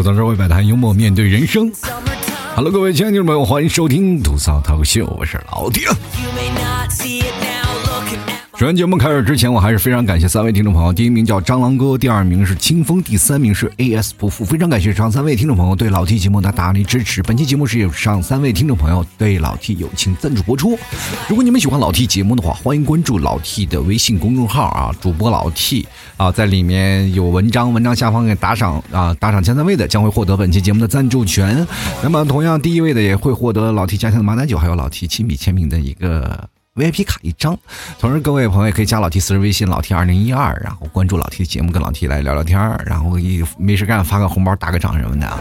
吐槽社会百态，幽默面对人生。Hello，各位亲爱的听众朋友，欢迎收听吐槽脱口秀，我是老丁。首先，节目开始之前，我还是非常感谢三位听众朋友。第一名叫蟑螂哥，第二名是清风，第三名是 AS 不负。非常感谢上三位听众朋友对老 T 节目的大力支持。本期节目是由上三位听众朋友对老 T 友情赞助播出。如果你们喜欢老 T 节目的话，欢迎关注老 T 的微信公众号啊，主播老 T 啊，在里面有文章，文章下方给打赏啊，打赏前三位的将会获得本期节目的赞助权。那么，同样第一位的也会获得老 T 家乡的马奶酒，还有老 T 亲笔签名的一个。VIP 卡一张，同时各位朋友也可以加老 T 私人微信老 T 二零一二，然后关注老 T 的节目，跟老 T 来聊聊天然后一没事干发个红包打个赏什么的啊。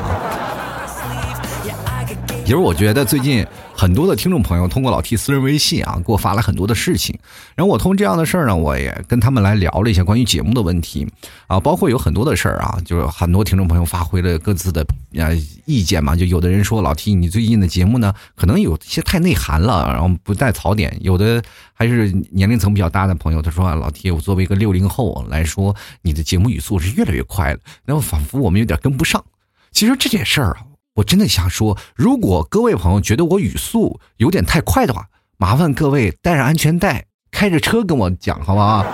其实我觉得最近。很多的听众朋友通过老 T 私人微信啊，给我发了很多的事情，然后我通过这样的事儿呢，我也跟他们来聊了一下关于节目的问题啊，包括有很多的事儿啊，就是很多听众朋友发挥了各自的呃意见嘛，就有的人说老 T 你最近的节目呢，可能有些太内涵了，然后不带槽点，有的还是年龄层比较大的朋友，他说啊老 T 我作为一个六零后来说，你的节目语速是越来越快了，然后仿佛我们有点跟不上。其实这件事儿啊。我真的想说，如果各位朋友觉得我语速有点太快的话，麻烦各位带上安全带，开着车跟我讲，好不好？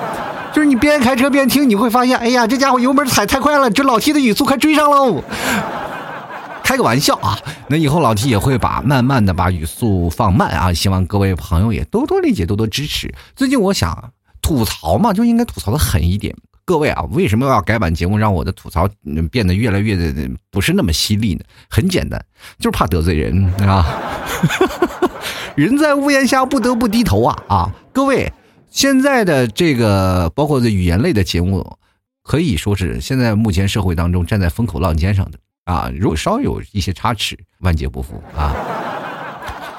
就是你边开车边听，你会发现，哎呀，这家伙油门踩太快了，这老 T 的语速快追上喽。开个玩笑啊，那以后老 T 也会把慢慢的把语速放慢啊，希望各位朋友也多多理解，多多支持。最近我想吐槽嘛，就应该吐槽的狠一点。各位啊，为什么要改版节目，让我的吐槽变得越来越的不是那么犀利呢？很简单，就是怕得罪人啊！人在屋檐下，不得不低头啊！啊，各位，现在的这个包括这语言类的节目，可以说是现在目前社会当中站在风口浪尖上的啊！如果稍有一些差池，万劫不复啊！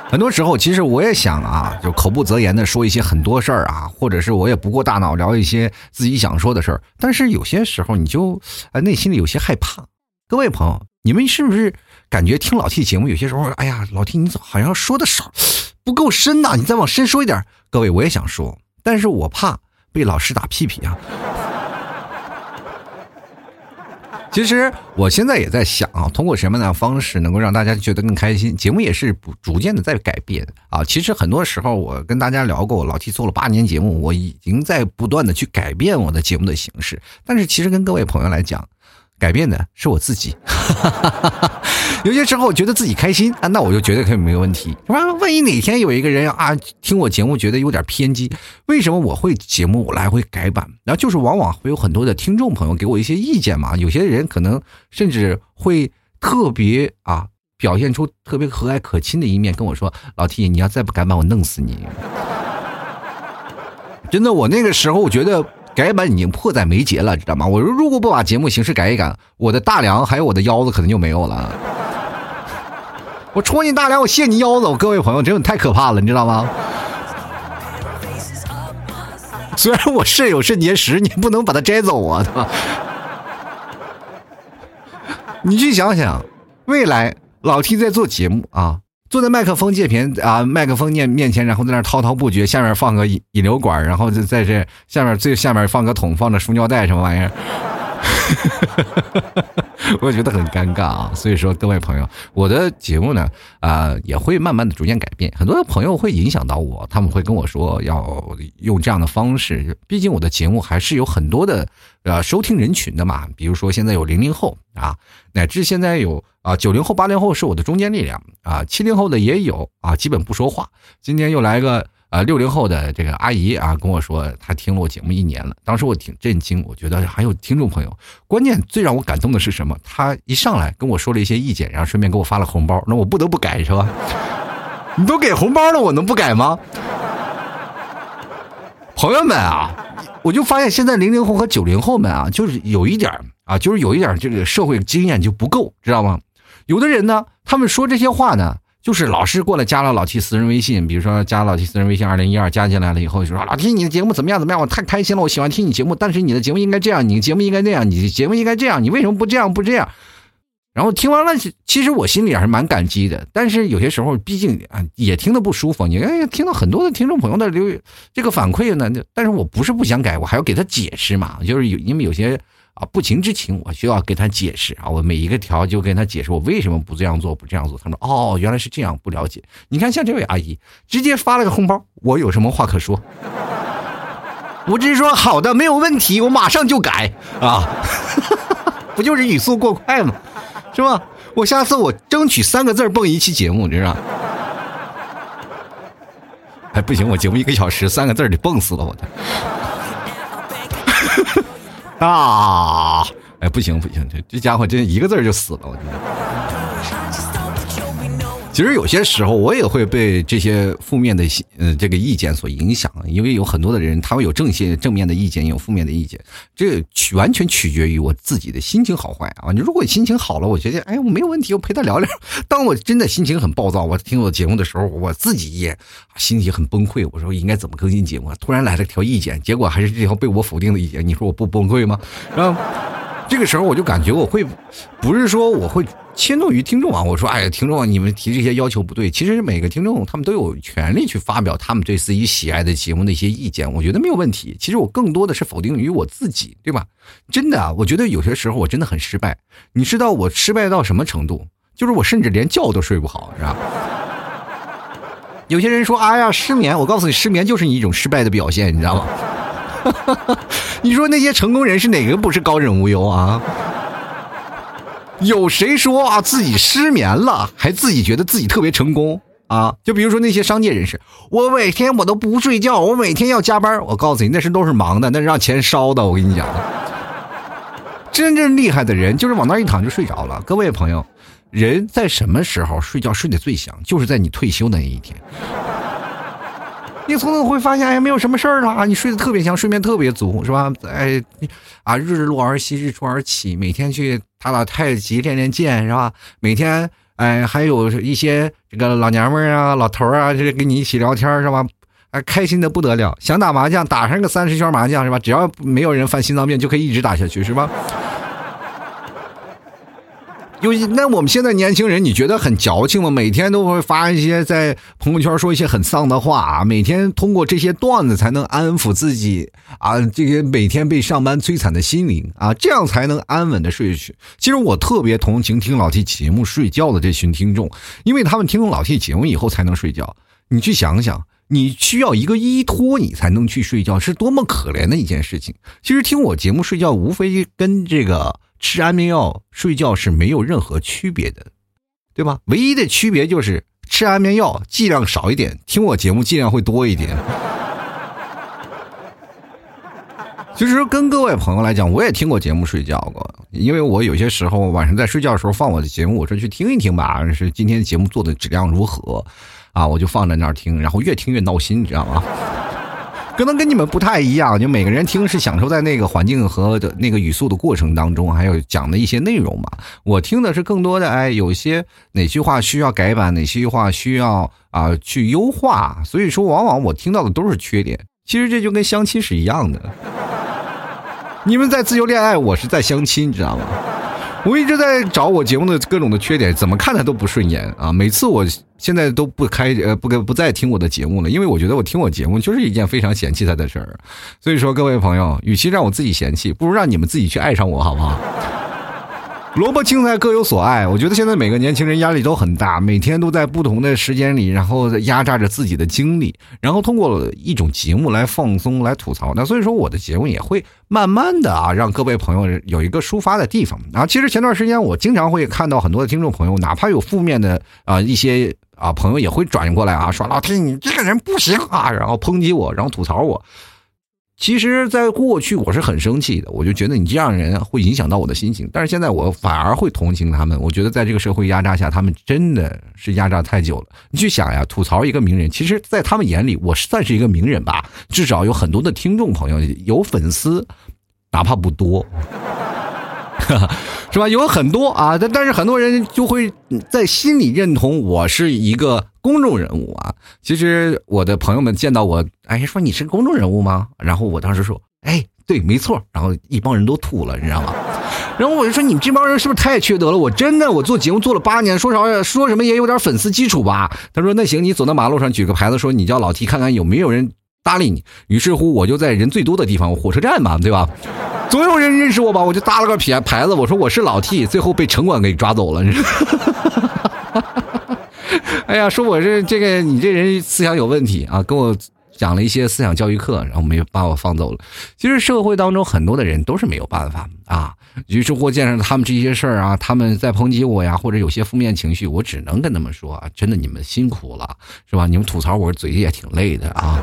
很多时候，其实我也想啊，就口不择言的说一些很多事儿啊，或者是我也不过大脑聊一些自己想说的事儿。但是有些时候，你就啊内心里有些害怕。各位朋友，你们是不是感觉听老 T 节目有些时候，哎呀，老 T 你怎好像说的少，不够深呐？你再往深说一点。各位，我也想说，但是我怕被老师打屁屁啊。其实我现在也在想啊，通过什么样的方式能够让大家觉得更开心？节目也是不逐渐的在改变啊。其实很多时候我跟大家聊过，老 T 做了八年节目，我已经在不断的去改变我的节目的形式。但是其实跟各位朋友来讲。改变的是我自己，有些时候觉得自己开心啊，那我就绝对可以没有问题。万万一哪天有一个人啊听我节目觉得有点偏激，为什么我会节目我来回改版？然后就是往往会有很多的听众朋友给我一些意见嘛。有些人可能甚至会特别啊表现出特别和蔼可亲的一面，跟我说：“老 T，你要再不改版，我弄死你。”真的，我那个时候我觉得。改版已经迫在眉睫了，知道吗？我说如果不把节目形式改一改，我的大梁还有我的腰子可能就没有了。我戳你大梁，我卸你腰子，我各位朋友真的太可怕了，你知道吗？虽然我肾有肾结石，你不能把它摘走啊，对吧？你去想想，未来老 T 在做节目啊。坐在麦克风界频啊，麦克风面面前，然后在那滔滔不绝，下面放个引引流管，然后就在这下面最下面放个桶，放着塑料袋什么玩意儿。我觉得很尴尬啊，所以说各位朋友，我的节目呢啊也会慢慢的逐渐改变，很多的朋友会影响到我，他们会跟我说要用这样的方式，毕竟我的节目还是有很多的呃收听人群的嘛，比如说现在有零零后啊，乃至现在有啊九零后、八零后是我的中坚力量啊，七零后的也有啊，基本不说话，今天又来个。啊，六零后的这个阿姨啊，跟我说她听了我节目一年了。当时我挺震惊，我觉得还有听众朋友。关键最让我感动的是什么？她一上来跟我说了一些意见，然后顺便给我发了红包。那我不得不改是吧？你都给红包了，我能不改吗？朋友们啊，我就发现现在零零后和九零后们啊，就是有一点啊，就是有一点这个社会经验就不够，知道吗？有的人呢，他们说这些话呢。就是老师过来加了老七私人微信，比如说加老七私人微信二零一二加进来了以后，就说老七你的节目怎么样？怎么样，我太开心了，我喜欢听你节目，但是你的节目应该这样，你的节目应该那样，你的节目应该这样，你为什么不这样？不这样？然后听完了，其实我心里还是蛮感激的，但是有些时候毕竟啊也听得不舒服，你看听到很多的听众朋友的留这个反馈呢，但是我不是不想改，我还要给他解释嘛，就是有因为有些啊，不情之请，我需要给他解释啊，我每一个条就跟他解释我为什么不这样做，不这样做。他说哦，原来是这样，不了解。你看像这位阿姨，直接发了个红包，我有什么话可说？我只是说好的，没有问题，我马上就改啊，不就是语速过快吗？是吧？我下次我争取三个字蹦一期节目，你知道？哎，不行，我节目一个小时，三个字得蹦死了，我的。啊！哎，不行不行，这这家伙真一个字就死了，我觉得。其实有些时候我也会被这些负面的呃这个意见所影响，因为有很多的人他会有正些正面的意见，有负面的意见，这取完全取决于我自己的心情好坏啊。你如果心情好了，我觉得哎我没有问题，我陪他聊聊。当我真的心情很暴躁，我听我节目的时候，我自己也心情很崩溃。我说应该怎么更新节目？突然来了条意见，结果还是这条被我否定的意见。你说我不崩溃吗？然后这个时候我就感觉我会，不是说我会。迁怒于听众啊！我说，哎呀，听众啊，你们提这些要求不对。其实每个听众他们都有权利去发表他们对自己喜爱的节目的一些意见，我觉得没有问题。其实我更多的是否定于我自己，对吧？真的啊，我觉得有些时候我真的很失败。你知道我失败到什么程度？就是我甚至连觉都睡不好，是吧？有些人说，哎呀，失眠。我告诉你，失眠就是你一种失败的表现，你知道吗？你说那些成功人士哪个不是高枕无忧啊？有谁说啊自己失眠了还自己觉得自己特别成功啊？就比如说那些商界人士，我每天我都不睡觉，我每天要加班。我告诉你，那是都是忙的，那是让钱烧的。我跟你讲，真正厉害的人就是往那一躺就睡着了。各位朋友，人在什么时候睡觉睡得最香？就是在你退休的那一天。你从此会发现，哎，没有什么事儿了，你睡得特别香，睡眠特别足，是吧？哎，啊，日落而息，日出而起，每天去打打太极，练练剑，是吧？每天，哎，还有一些这个老娘们儿啊、老头儿啊，就是跟你一起聊天，是吧？哎，开心的不得了，想打麻将，打上个三十圈麻将，是吧？只要没有人犯心脏病，就可以一直打下去，是吧？有那我们现在年轻人，你觉得很矫情吗？每天都会发一些在朋友圈说一些很丧的话啊，每天通过这些段子才能安抚自己啊，这些每天被上班摧残的心灵啊，这样才能安稳的睡去。其实我特别同情听老 T 节目睡觉的这群听众，因为他们听老 T 节目以后才能睡觉。你去想想，你需要一个依托，你才能去睡觉，是多么可怜的一件事情。其实听我节目睡觉，无非跟这个。吃安眠药睡觉是没有任何区别的，对吧？唯一的区别就是吃安眠药剂量少一点，听我节目剂量会多一点。其实跟各位朋友来讲，我也听过节目睡觉过，因为我有些时候晚上在睡觉的时候放我的节目，我说去听一听吧，是今天节目做的质量如何啊？我就放在那儿听，然后越听越闹心，你知道吗？可能跟你们不太一样，就每个人听是享受在那个环境和的那个语速的过程当中，还有讲的一些内容嘛。我听的是更多的，哎，有些哪句话需要改版，哪些话需要啊去优化。所以说，往往我听到的都是缺点。其实这就跟相亲是一样的，你们在自由恋爱，我是在相亲，你知道吗？我一直在找我节目的各种的缺点，怎么看他都不顺眼啊！每次我现在都不开呃不跟不再听我的节目了，因为我觉得我听我节目就是一件非常嫌弃他的事儿。所以说，各位朋友，与其让我自己嫌弃，不如让你们自己去爱上我，好不好？萝卜青菜各有所爱，我觉得现在每个年轻人压力都很大，每天都在不同的时间里，然后压榨着自己的精力，然后通过一种节目来放松、来吐槽。那所以说，我的节目也会慢慢的啊，让各位朋友有一个抒发的地方。啊，其实前段时间我经常会看到很多的听众朋友，哪怕有负面的啊一些啊朋友也会转过来啊，说老天你这个人不行啊，然后抨击我，然后吐槽我。其实，在过去我是很生气的，我就觉得你这样的人会影响到我的心情。但是现在我反而会同情他们，我觉得在这个社会压榨下，他们真的是压榨太久了。你去想呀，吐槽一个名人，其实，在他们眼里，我算是一个名人吧，至少有很多的听众朋友，有粉丝，哪怕不多。是吧？有很多啊，但但是很多人就会在心里认同我是一个公众人物啊。其实我的朋友们见到我，哎，说你是公众人物吗？然后我当时说，哎，对，没错。然后一帮人都吐了，你知道吗？然后我就说，你们这帮人是不是太缺德了？我真的，我做节目做了八年，说啥说什么也有点粉丝基础吧。他说，那行，你走到马路上举个牌子，说你叫老 T，看看有没有人搭理你。于是乎，我就在人最多的地方，火车站嘛，对吧？总有人认识我吧？我就搭了个牌牌子，我说我是老 T，最后被城管给抓走了。哎呀，说我是这个，你这人思想有问题啊，跟我。讲了一些思想教育课，然后没有把我放走了。其实社会当中很多的人都是没有办法啊。于是乎见着他们这些事儿啊，他们在抨击我呀，或者有些负面情绪，我只能跟他们说啊，真的你们辛苦了，是吧？你们吐槽我嘴也挺累的啊。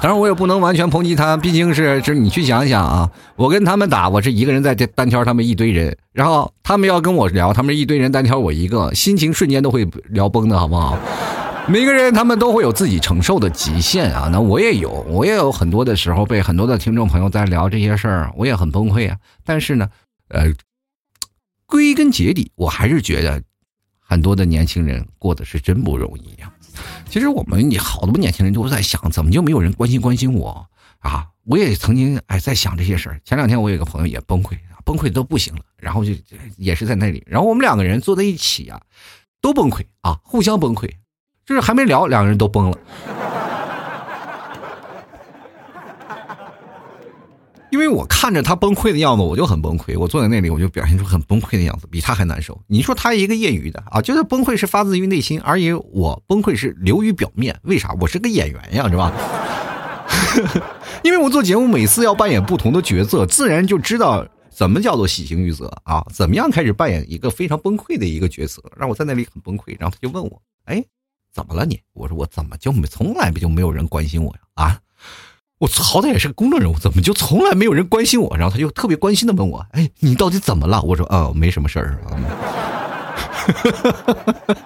当然我也不能完全抨击他，毕竟是是你去想想啊，我跟他们打，我是一个人在这单挑他们一堆人，然后他们要跟我聊，他们一堆人单挑我一个，心情瞬间都会聊崩的好不好？每个人他们都会有自己承受的极限啊，那我也有，我也有很多的时候被很多的听众朋友在聊这些事儿，我也很崩溃啊。但是呢，呃，归根结底，我还是觉得很多的年轻人过得是真不容易呀。其实我们也好多年轻人都在想，怎么就没有人关心关心我啊？我也曾经哎在想这些事儿。前两天我有个朋友也崩溃，崩溃都不行了，然后就也是在那里，然后我们两个人坐在一起啊，都崩溃啊，互相崩溃。就是还没聊，两个人都崩了。因为我看着他崩溃的样子，我就很崩溃。我坐在那里，我就表现出很崩溃的样子，比他还难受。你说他一个业余的啊，觉得崩溃是发自于内心，而我崩溃是流于表面。为啥？我是个演员呀，是吧？因为我做节目，每次要扮演不同的角色，自然就知道怎么叫做喜形于色啊。怎么样开始扮演一个非常崩溃的一个角色，让我在那里很崩溃。然后他就问我，哎。怎么了你？我说我怎么就没从来就没有人关心我呀？啊，我好歹也是个公众人物，怎么就从来没有人关心我？然后他就特别关心的问我：“哎，你到底怎么了？”我说：“哦，没什么事儿。”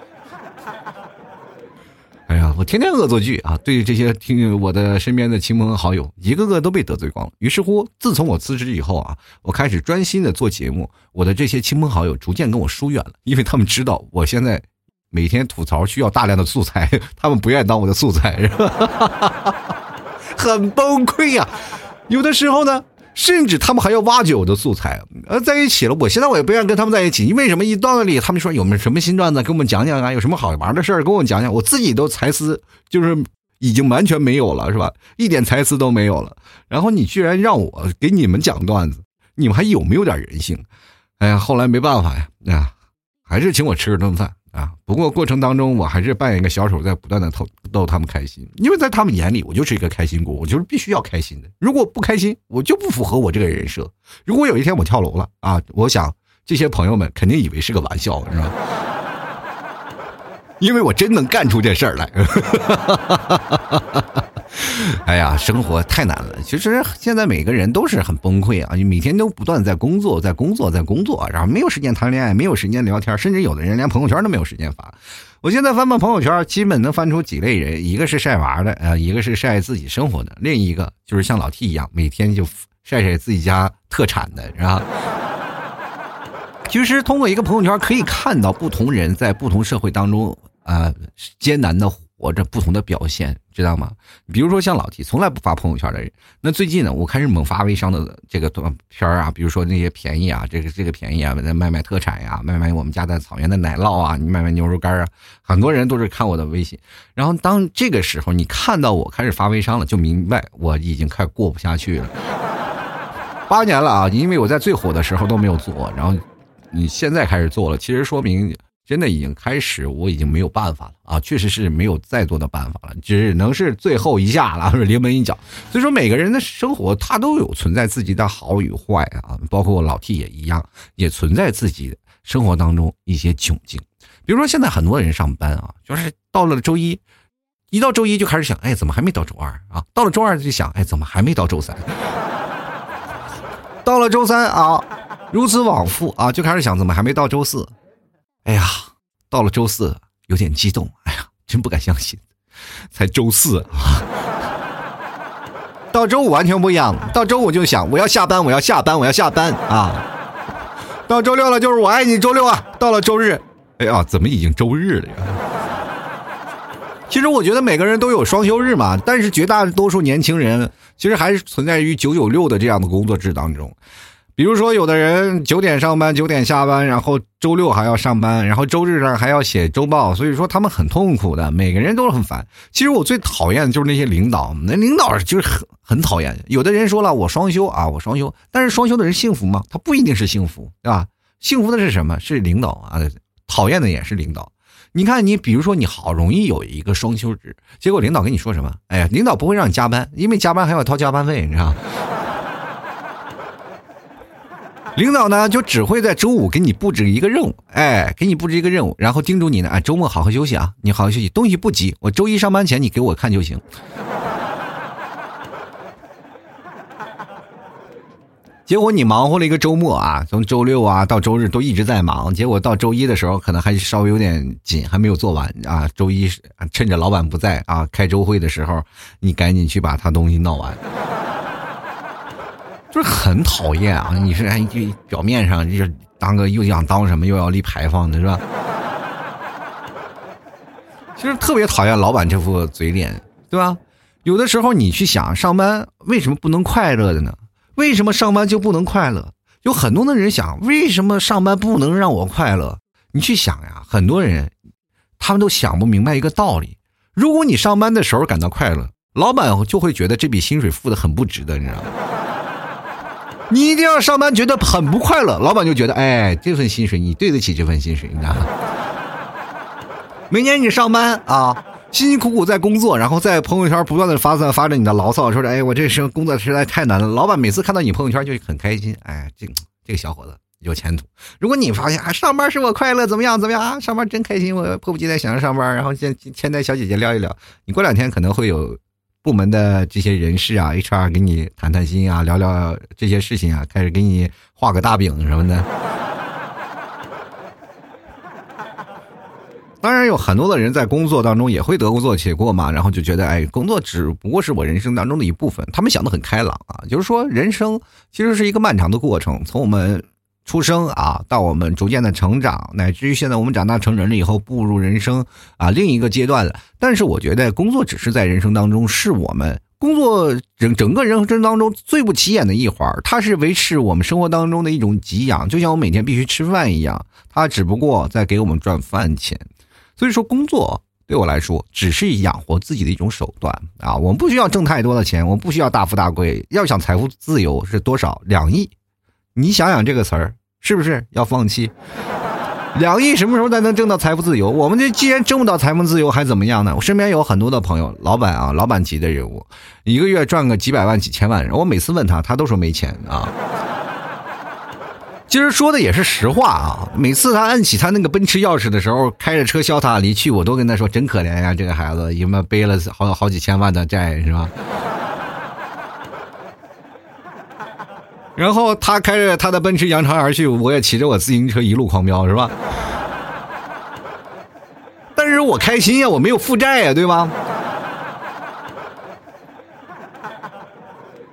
哎呀，我天天恶作剧啊！对这些听我的身边的亲朋好友，一个个都被得罪光了。于是乎，自从我辞职以后啊，我开始专心的做节目，我的这些亲朋好友逐渐跟我疏远了，因为他们知道我现在。每天吐槽需要大量的素材，他们不愿意当我的素材，是吧很崩溃呀。有的时候呢，甚至他们还要挖掘我的素材。呃，在一起了，我现在我也不愿意跟他们在一起。因为什么？一到那里，他们说有没有什么新段子，给我们讲讲啊？有什么好玩的事儿，跟我讲讲。我自己都才思就是已经完全没有了，是吧？一点才思都没有了。然后你居然让我给你们讲段子，你们还有没有点人性？哎呀，后来没办法呀，啊，还是请我吃了顿饭。啊！不过过程当中，我还是扮演一个小丑，在不断的逗逗他们开心。因为在他们眼里，我就是一个开心果，我就是必须要开心的。如果不开心，我就不符合我这个人设。如果有一天我跳楼了啊，我想这些朋友们肯定以为是个玩笑，是吧？因为我真能干出这事儿来。哎呀，生活太难了。其实现在每个人都是很崩溃啊！你每天都不断在工作，在工作，在工作，然后没有时间谈恋爱，没有时间聊天，甚至有的人连朋友圈都没有时间发。我现在翻翻朋友圈，基本能翻出几类人：一个是晒娃的，啊，一个是晒自己生活的，另一个就是像老 T 一样，每天就晒晒自己家特产的，是吧？其实通过一个朋友圈，可以看到不同人在不同社会当中啊艰难的。活着不同的表现，知道吗？比如说像老提从来不发朋友圈的人。那最近呢，我开始猛发微商的这个短片啊，比如说那些便宜啊，这个这个便宜啊，卖卖特产呀，卖卖我们家的草原的奶酪啊，你卖卖牛肉干啊，很多人都是看我的微信。然后当这个时候你看到我开始发微商了，就明白我已经快过不下去了。八年了啊，因为我在最火的时候都没有做，然后你现在开始做了，其实说明。真的已经开始，我已经没有办法了啊！确实是没有再多的办法了，只能是最后一下了，临门一脚。所以说，每个人的生活他都有存在自己的好与坏啊，包括我老 T 也一样，也存在自己生活当中一些窘境。比如说，现在很多人上班啊，就是到了周一，一到周一就开始想，哎，怎么还没到周二啊？到了周二就想，哎，怎么还没到周三？到了周三啊，如此往复啊，就开始想，怎么还没到周四？哎呀，到了周四有点激动，哎呀，真不敢相信，才周四啊！到周五完全不一样，到周五就想我要下班，我要下班，我要下班啊！到周六了就是我爱你周六啊！到了周日，哎呀，怎么已经周日了呀？其实我觉得每个人都有双休日嘛，但是绝大多数年轻人其实还是存在于九九六的这样的工作制当中。比如说，有的人九点上班，九点下班，然后周六还要上班，然后周日呢还要写周报，所以说他们很痛苦的，每个人都是很烦。其实我最讨厌的就是那些领导，那领导就是很很讨厌。有的人说了，我双休啊，我双休，但是双休的人幸福吗？他不一定是幸福，对吧？幸福的是什么？是领导啊，讨厌的也是领导。你看，你比如说，你好容易有一个双休日，结果领导跟你说什么？哎呀，领导不会让你加班，因为加班还要掏加班费，你知道。领导呢，就只会在周五给你布置一个任务，哎，给你布置一个任务，然后叮嘱你呢，啊，周末好好休息啊，你好好休息，东西不急，我周一上班前你给我看就行。结果你忙活了一个周末啊，从周六啊到周日都一直在忙，结果到周一的时候可能还稍微有点紧，还没有做完啊。周一趁着老板不在啊，开周会的时候，你赶紧去把他东西闹完。就是很讨厌啊！你是哎，表面上就是当个又想当什么又要立牌坊的是吧？其实特别讨厌老板这副嘴脸，对吧？有的时候你去想上班为什么不能快乐的呢？为什么上班就不能快乐？有很多的人想，为什么上班不能让我快乐？你去想呀，很多人他们都想不明白一个道理：如果你上班的时候感到快乐，老板就会觉得这笔薪水付的很不值得，你知道吗？你一定要上班觉得很不快乐，老板就觉得，哎，这份薪水你对得起这份薪水，你知道吗？每年你上班啊，辛辛苦苦在工作，然后在朋友圈不断的发散发着你的牢骚，说着，哎，我这生工作实在太难了。老板每次看到你朋友圈就很开心，哎，这这个小伙子有前途。如果你发现啊，上班使我快乐，怎么样怎么样啊？上班真开心，我迫不及待想着上班，然后先先带小姐姐聊一聊。你过两天可能会有。部门的这些人事啊，HR 给你谈谈心啊，聊聊这些事情啊，开始给你画个大饼什么的。当然，有很多的人在工作当中也会得过且过嘛，然后就觉得，哎，工作只不过是我人生当中的一部分。他们想的很开朗啊，就是说，人生其实是一个漫长的过程，从我们。出生啊，到我们逐渐的成长，乃至于现在我们长大成人了以后，步入人生啊另一个阶段了。但是我觉得工作只是在人生当中，是我们工作整整个人生当中最不起眼的一环它是维持我们生活当中的一种给养，就像我每天必须吃饭一样，它只不过在给我们赚饭钱。所以说，工作对我来说只是养活自己的一种手段啊。我们不需要挣太多的钱，我们不需要大富大贵。要想财富自由是多少？两亿。你想想这个词儿，是不是要放弃？两亿什么时候才能挣到财富自由？我们这既然挣不到财富自由，还怎么样呢？我身边有很多的朋友，老板啊，老板级的人物，一个月赚个几百万、几千万。我每次问他，他都说没钱啊。其实说的也是实话啊。每次他按起他那个奔驰钥匙的时候，开着车潇洒离去，我都跟他说：“真可怜呀，这个孩子，他妈背了好好几千万的债，是吧？”然后他开着他的奔驰扬长而去，我也骑着我自行车一路狂飙，是吧？但是我开心呀，我没有负债呀，对吧？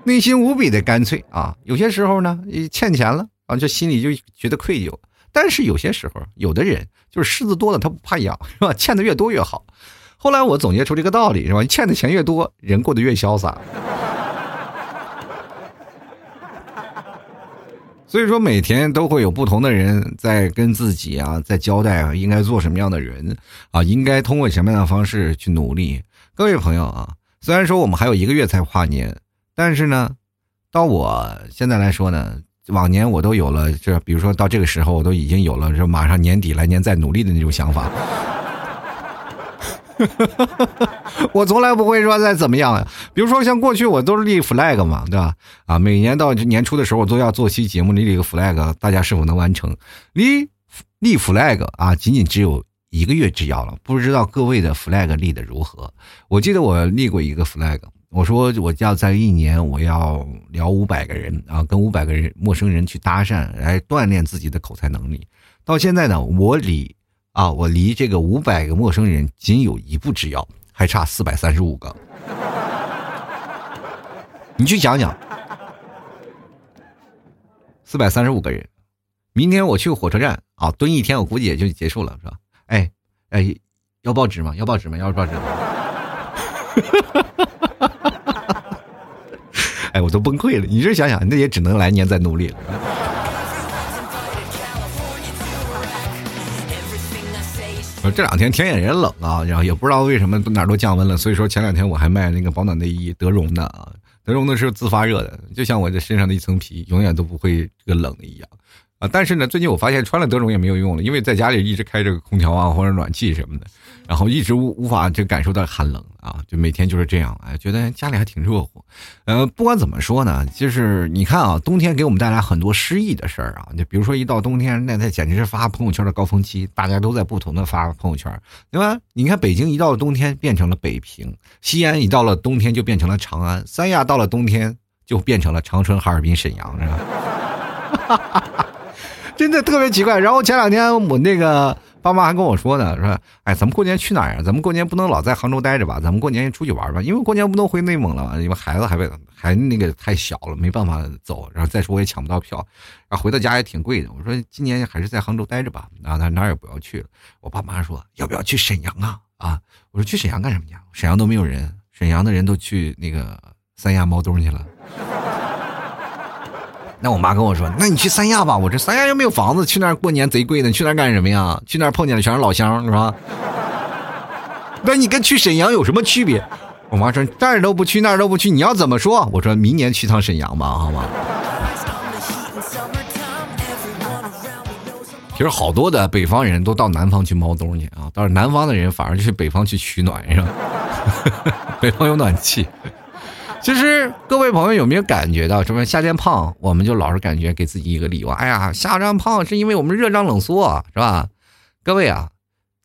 内心无比的干脆啊！有些时候呢，欠钱了啊，就心里就觉得愧疚。但是有些时候，有的人就是虱子多了他不怕痒，是吧？欠的越多越好。后来我总结出这个道理，是吧？欠的钱越多，人过得越潇洒。所以说，每天都会有不同的人在跟自己啊，在交代啊，应该做什么样的人啊，应该通过什么样的方式去努力。各位朋友啊，虽然说我们还有一个月才跨年，但是呢，到我现在来说呢，往年我都有了，这比如说到这个时候，我都已经有了，说马上年底来年再努力的那种想法。我从来不会说再怎么样，比如说像过去我都是立 flag 嘛，对吧？啊，每年到年初的时候，我都要做期节目，立一个 flag，大家是否能完成？立立 flag 啊，仅仅只有一个月之遥了，不知道各位的 flag 立的如何？我记得我立过一个 flag，我说我要在一年我要聊五百个人啊，跟五百个人陌生人去搭讪，来锻炼自己的口才能力。到现在呢，我理。啊，我离这个五百个陌生人仅有一步之遥，还差四百三十五个。你去讲讲，四百三十五个人，明天我去火车站啊，蹲一天，我估计也就结束了，是吧？哎哎，要报纸吗？要报纸吗？要报纸吗？哎，我我都崩溃了。你这想想，那也只能来年再努力了。这两天天也也冷啊，然后也不知道为什么哪儿都降温了，所以说前两天我还卖那个保暖内衣，德绒的啊，德绒的是自发热的，就像我这身上的一层皮，永远都不会这个冷一样啊。但是呢，最近我发现穿了德绒也没有用了，因为在家里一直开着空调啊或者暖气什么的。然后一直无无法就感受到寒冷啊，就每天就是这样，哎，觉得家里还挺热乎。呃，不管怎么说呢，就是你看啊，冬天给我们带来很多诗意的事儿啊。就比如说一到冬天，那那简直是发朋友圈的高峰期，大家都在不同的发朋友圈，对吧？你看北京一到了冬天变成了北平，西安一到了冬天就变成了长安，三亚到了冬天就变成了长春、哈尔滨、沈阳，是吧？哈哈哈哈真的特别奇怪。然后前两天我那个。爸妈还跟我说呢，说：“哎，咱们过年去哪儿呀？咱们过年不能老在杭州待着吧？咱们过年也出去玩吧？因为过年不能回内蒙了，因为孩子还还那个太小了，没办法走。然后再说我也抢不到票，然后回到家也挺贵的。我说今年还是在杭州待着吧，然后他哪儿也不要去了。我爸妈说要不要去沈阳啊？啊，我说去沈阳干什么去？沈阳都没有人，沈阳的人都去那个三亚猫东去了。”那我妈跟我说：“那你去三亚吧，我这三亚又没有房子，去那儿过年贼贵呢。去那儿干什么呀？去那儿碰见的全是老乡，是吧？那你跟去沈阳有什么区别？”我妈说：“这儿都不去，那儿都不去，你要怎么说？”我说明年去趟沈阳吧，好吗？其实好多的北方人都到南方去猫冬去啊，倒是南方的人反而去北方去取暖，是吧？北方有暖气。其实各位朋友有没有感觉到，什么夏天胖，我们就老是感觉给自己一个理由，哎呀，夏天胖是因为我们热胀冷缩，是吧？各位啊，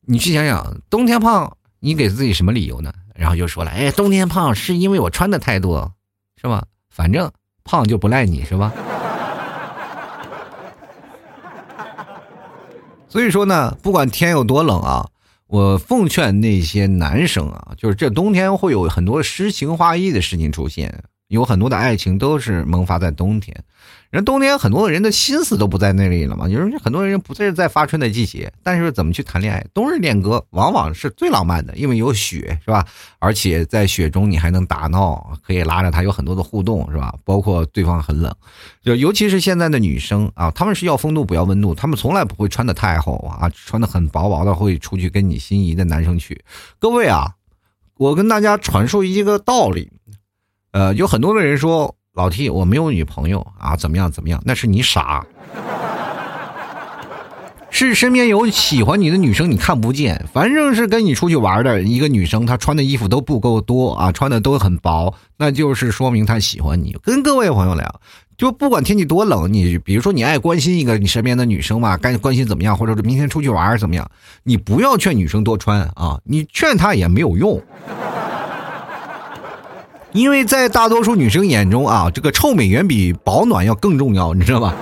你去想想，冬天胖，你给自己什么理由呢？然后又说了，哎，冬天胖是因为我穿的太多，是吧？反正胖就不赖你，是吧？所以说呢，不管天有多冷啊。我奉劝那些男生啊，就是这冬天会有很多诗情画意的事情出现，有很多的爱情都是萌发在冬天。人冬天很多人的心思都不在那里了嘛，就是很多人不是在发春的季节，但是怎么去谈恋爱？冬日恋歌往往是最浪漫的，因为有雪，是吧？而且在雪中你还能打闹，可以拉着他有很多的互动，是吧？包括对方很冷，就尤其是现在的女生啊，她们是要风度不要温度，她们从来不会穿的太厚啊，穿的很薄薄的会出去跟你心仪的男生去。各位啊，我跟大家传授一个道理，呃，有很多的人说。老 T，我没有女朋友啊，怎么样怎么样？那是你傻，是身边有喜欢你的女生你看不见。反正是跟你出去玩的一个女生，她穿的衣服都不够多啊，穿的都很薄，那就是说明她喜欢你。跟各位朋友聊，就不管天气多冷，你比如说你爱关心一个你身边的女生嘛，该关心怎么样，或者是明天出去玩怎么样，你不要劝女生多穿啊，你劝她也没有用。因为在大多数女生眼中啊，这个臭美远比保暖要更重要，你知道吧？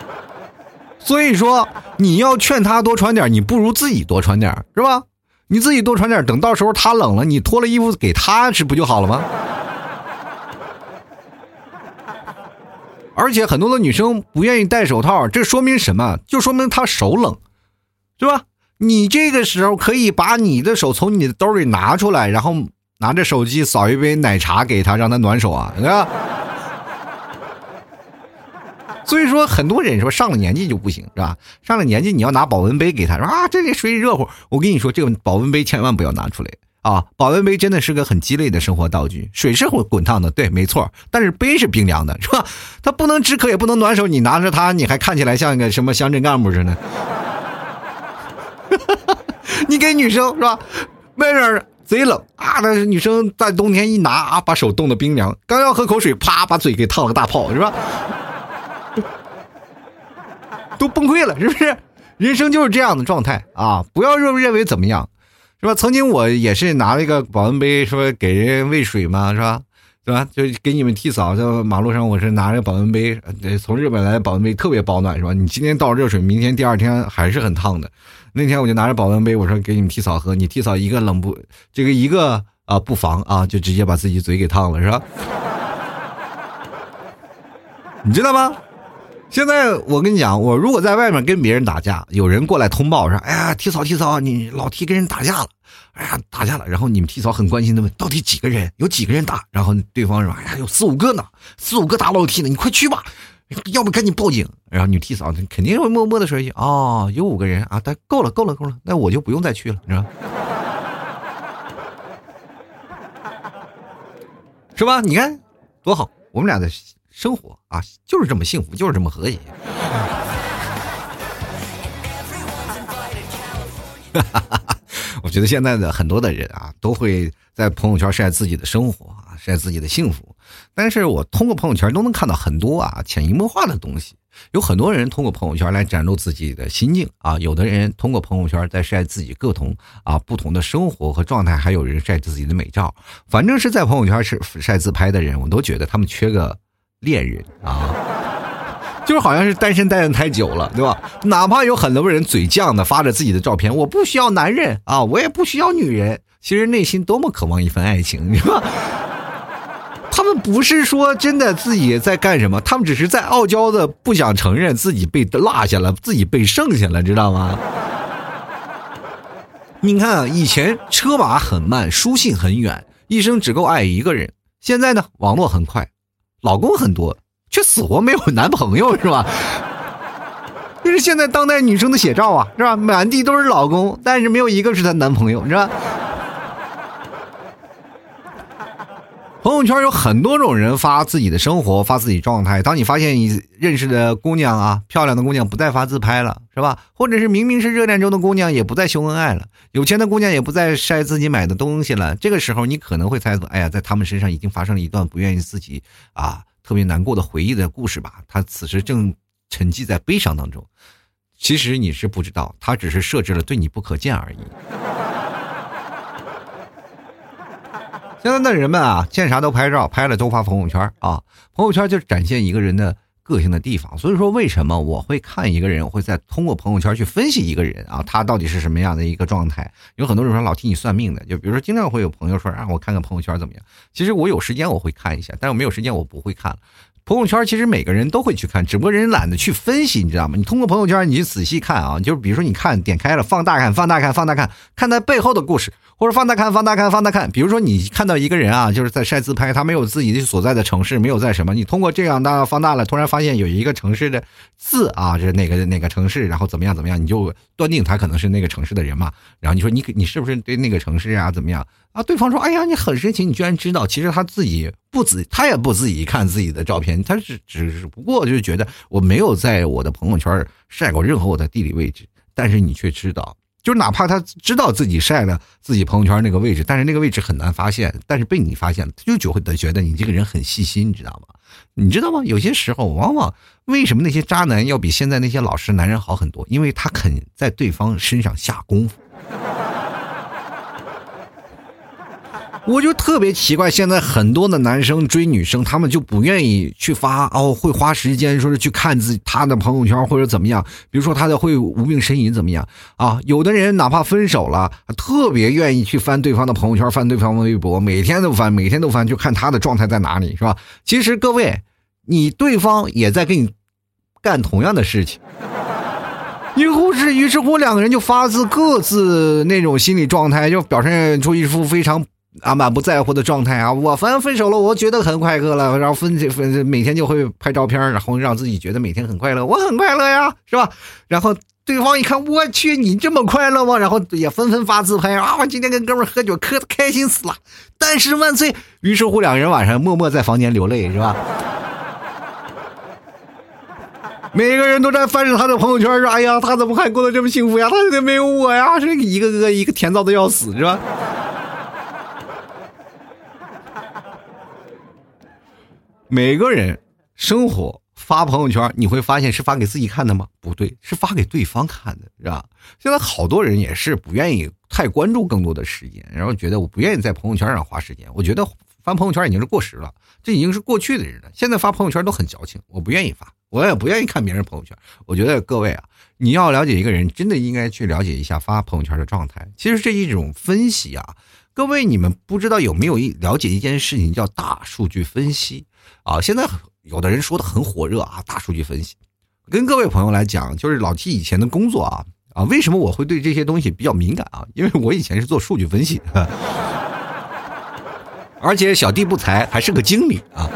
所以说你要劝她多穿点，你不如自己多穿点，是吧？你自己多穿点，等到时候她冷了，你脱了衣服给她吃不就好了吗？而且很多的女生不愿意戴手套，这说明什么？就说明她手冷，是吧？你这个时候可以把你的手从你的兜里拿出来，然后。拿着手机扫一杯奶茶给他，让他暖手啊，对吧？所以说，很多人说上了年纪就不行，是吧？上了年纪你要拿保温杯给他，说啊，这里水热乎。我跟你说，这个保温杯千万不要拿出来啊！保温杯真的是个很鸡肋的生活道具。水是滚滚烫的，对，没错，但是杯是冰凉的，是吧？它不能止渴，也不能暖手。你拿着它，你还看起来像一个什么乡镇干部似的。你给女生是吧？外面。贼冷啊！那女生在冬天一拿啊，把手冻得冰凉，刚要喝口水，啪，把嘴给烫了个大泡，是吧？都崩溃了，是不是？人生就是这样的状态啊！不要认认为怎么样，是吧？曾经我也是拿了一个保温杯，说给人喂水嘛，是吧？对吧？就给你们替扫，在马路上，我是拿着保温杯，从日本来的保温杯，特别保暖，是吧？你今天倒热水，明天第二天还是很烫的。那天我就拿着保温杯，我说给你们替嫂喝，你替嫂一个冷不，这个一个啊不防啊，就直接把自己嘴给烫了，是吧？你知道吗？现在我跟你讲，我如果在外面跟别人打架，有人过来通报说，哎呀，替嫂替嫂，你老替跟人打架了，哎呀打架了，然后你们替嫂很关心的问，到底几个人？有几个人打？然后对方说，哎呀有四五个呢，四五个打老 T 呢，你快去吧，要不赶紧报警。然后女替嫂肯定会默默的说一句，哦，有五个人啊，但够了够了够了，那我就不用再去了，是吧？是吧？你看多好，我们俩的生活啊，就是这么幸福，就是这么和谐。哈哈哈我觉得现在的很多的人啊，都会在朋友圈晒自己的生活啊，晒自己的幸福。但是我通过朋友圈都能看到很多啊潜移默化的东西。有很多人通过朋友圈来展露自己的心境啊，有的人通过朋友圈在晒自己各同啊不同的生活和状态，还有人晒自己的美照。反正是在朋友圈是晒自拍的人，我都觉得他们缺个恋人啊，就是好像是单身待的太久了，对吧？哪怕有很多人嘴犟的发着自己的照片，我不需要男人啊，我也不需要女人，其实内心多么渴望一份爱情，是吧？他们不是说真的自己在干什么，他们只是在傲娇的不想承认自己被落下了，自己被剩下了，知道吗？你看，以前车马很慢，书信很远，一生只够爱一个人。现在呢，网络很快，老公很多，却死活没有男朋友，是吧？这是现在当代女生的写照啊，是吧？满地都是老公，但是没有一个是她男朋友，是吧？朋友圈有很多种人发自己的生活，发自己状态。当你发现你认识的姑娘啊，漂亮的姑娘不再发自拍了，是吧？或者是明明是热恋中的姑娘，也不再秀恩爱了。有钱的姑娘也不再晒自己买的东西了。这个时候，你可能会猜测：哎呀，在他们身上已经发生了一段不愿意自己啊特别难过的回忆的故事吧？他此时正沉寂在悲伤当中。其实你是不知道，他只是设置了对你不可见而已。现在的人们啊，见啥都拍照，拍了都发朋友圈啊。朋友圈就是展现一个人的个性的地方。所以说，为什么我会看一个人，我会在通过朋友圈去分析一个人啊？他到底是什么样的一个状态？有很多人说老替你算命的，就比如说经常会有朋友说让我看看朋友圈怎么样。其实我有时间我会看一下，但我没有时间我不会看。朋友圈其实每个人都会去看，只不过人懒得去分析，你知道吗？你通过朋友圈，你去仔细看啊，就是比如说你看点开了，放大看，放大看，放大看，看他背后的故事。或者放大看，放大看，放大看。比如说，你看到一个人啊，就是在晒自拍，他没有自己所在的城市，没有在什么。你通过这样大放大了，突然发现有一个城市的字啊，是哪个哪个城市，然后怎么样怎么样，你就断定他可能是那个城市的人嘛。然后你说你你是不是对那个城市啊怎么样啊？对方说，哎呀，你很深情，你居然知道。其实他自己不仔，他也不自己看自己的照片，他是只不过就是觉得我没有在我的朋友圈晒过任何我的地理位置，但是你却知道。就哪怕他知道自己晒了自己朋友圈那个位置，但是那个位置很难发现，但是被你发现了，他就就会觉得你这个人很细心，你知道吗？你知道吗？有些时候，往往为什么那些渣男要比现在那些老实男人好很多？因为他肯在对方身上下功夫。我就特别奇怪，现在很多的男生追女生，他们就不愿意去发哦，会花时间说是去看自己他的朋友圈或者怎么样，比如说他的会无病呻吟怎么样啊？有的人哪怕分手了，特别愿意去翻对方的朋友圈，翻对方的微博，每天都翻，每天都翻，就看他的状态在哪里，是吧？其实各位，你对方也在跟你干同样的事情，于是于是乎两个人就发自各自那种心理状态，就表现出一副非常。啊，满不在乎的状态啊！我反正分手了，我觉得很快乐了。然后分分每天就会拍照片，然后让自己觉得每天很快乐。我很快乐呀，是吧？然后对方一看，我去，你这么快乐吗？然后也纷纷发自拍啊！我今天跟哥们喝酒，喝的开心死了。但是万岁！于是乎，两个人晚上默默在房间流泪，是吧？每个人都在翻着他的朋友圈说：“哎呀，他怎么还过得这么幸福呀？他怎么没有我呀？”是一个个一个甜到的要死，是吧？每个人生活发朋友圈，你会发现是发给自己看的吗？不对，是发给对方看的，是吧？现在好多人也是不愿意太关注更多的时间，然后觉得我不愿意在朋友圈上花时间。我觉得发朋友圈已经是过时了，这已经是过去的人了。现在发朋友圈都很矫情，我不愿意发，我也不愿意看别人朋友圈。我觉得各位啊，你要了解一个人，真的应该去了解一下发朋友圈的状态。其实这一种分析啊，各位你们不知道有没有一了解一件事情叫大数据分析。啊，现在有的人说的很火热啊，大数据分析。跟各位朋友来讲，就是老 T 以前的工作啊啊。为什么我会对这些东西比较敏感啊？因为我以前是做数据分析的，而且小弟不才，还是个经理啊。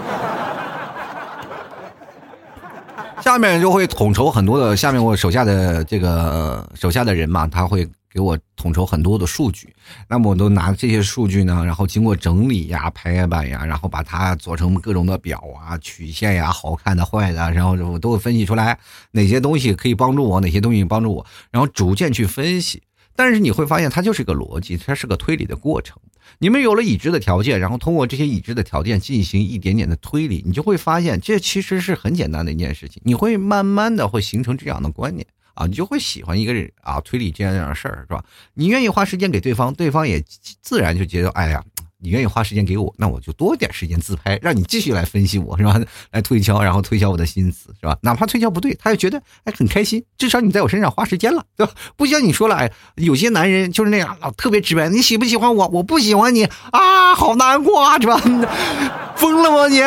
下面就会统筹很多的，下面我手下的这个手下的人嘛，他会给我统筹很多的数据。那么我都拿这些数据呢，然后经过整理呀、排版呀，然后把它做成各种的表啊、曲线呀、好看的、坏的，然后我都会分析出来哪些东西可以帮助我，哪些东西帮助我，然后逐渐去分析。但是你会发现，它就是个逻辑，它是个推理的过程。你们有了已知的条件，然后通过这些已知的条件进行一点点的推理，你就会发现，这其实是很简单的一件事情。你会慢慢的会形成这样的观念啊，你就会喜欢一个人啊，推理这样那样的事儿，是吧？你愿意花时间给对方，对方也自然就觉得，哎呀。你愿意花时间给我，那我就多点时间自拍，让你继续来分析我是吧？来推敲，然后推敲我的心思是吧？哪怕推敲不对，他也觉得哎很开心，至少你在我身上花时间了，对吧？不像你说了，哎，有些男人就是那样，老特别直白，你喜不喜欢我？我不喜欢你啊，好难过啊，是吧？疯了吗你？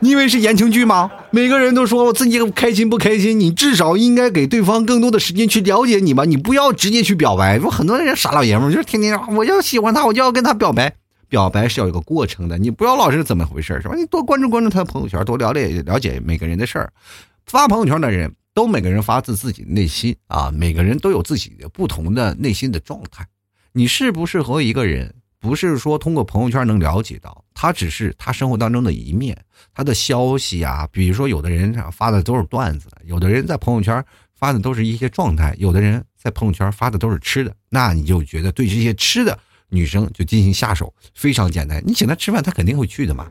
你以为是言情剧吗？每个人都说我自己开心不开心，你至少应该给对方更多的时间去了解你吧，你不要直接去表白。说很多人傻老爷们就是天天我要喜欢他，我就要跟他表白。表白是要有个过程的，你不要老是怎么回事是吧？你多关注关注他的朋友圈，多了解了解每个人的事儿。发朋友圈的人都每个人发自自己的内心啊，每个人都有自己的不同的内心的状态。你适不适合一个人，不是说通过朋友圈能了解到，他只是他生活当中的一面，他的消息啊，比如说有的人发的都是段子，有的人在朋友圈发的都是一些状态，有的人在朋友圈发的都是吃的，那你就觉得对这些吃的。女生就进行下手，非常简单。你请她吃饭，她肯定会去的嘛。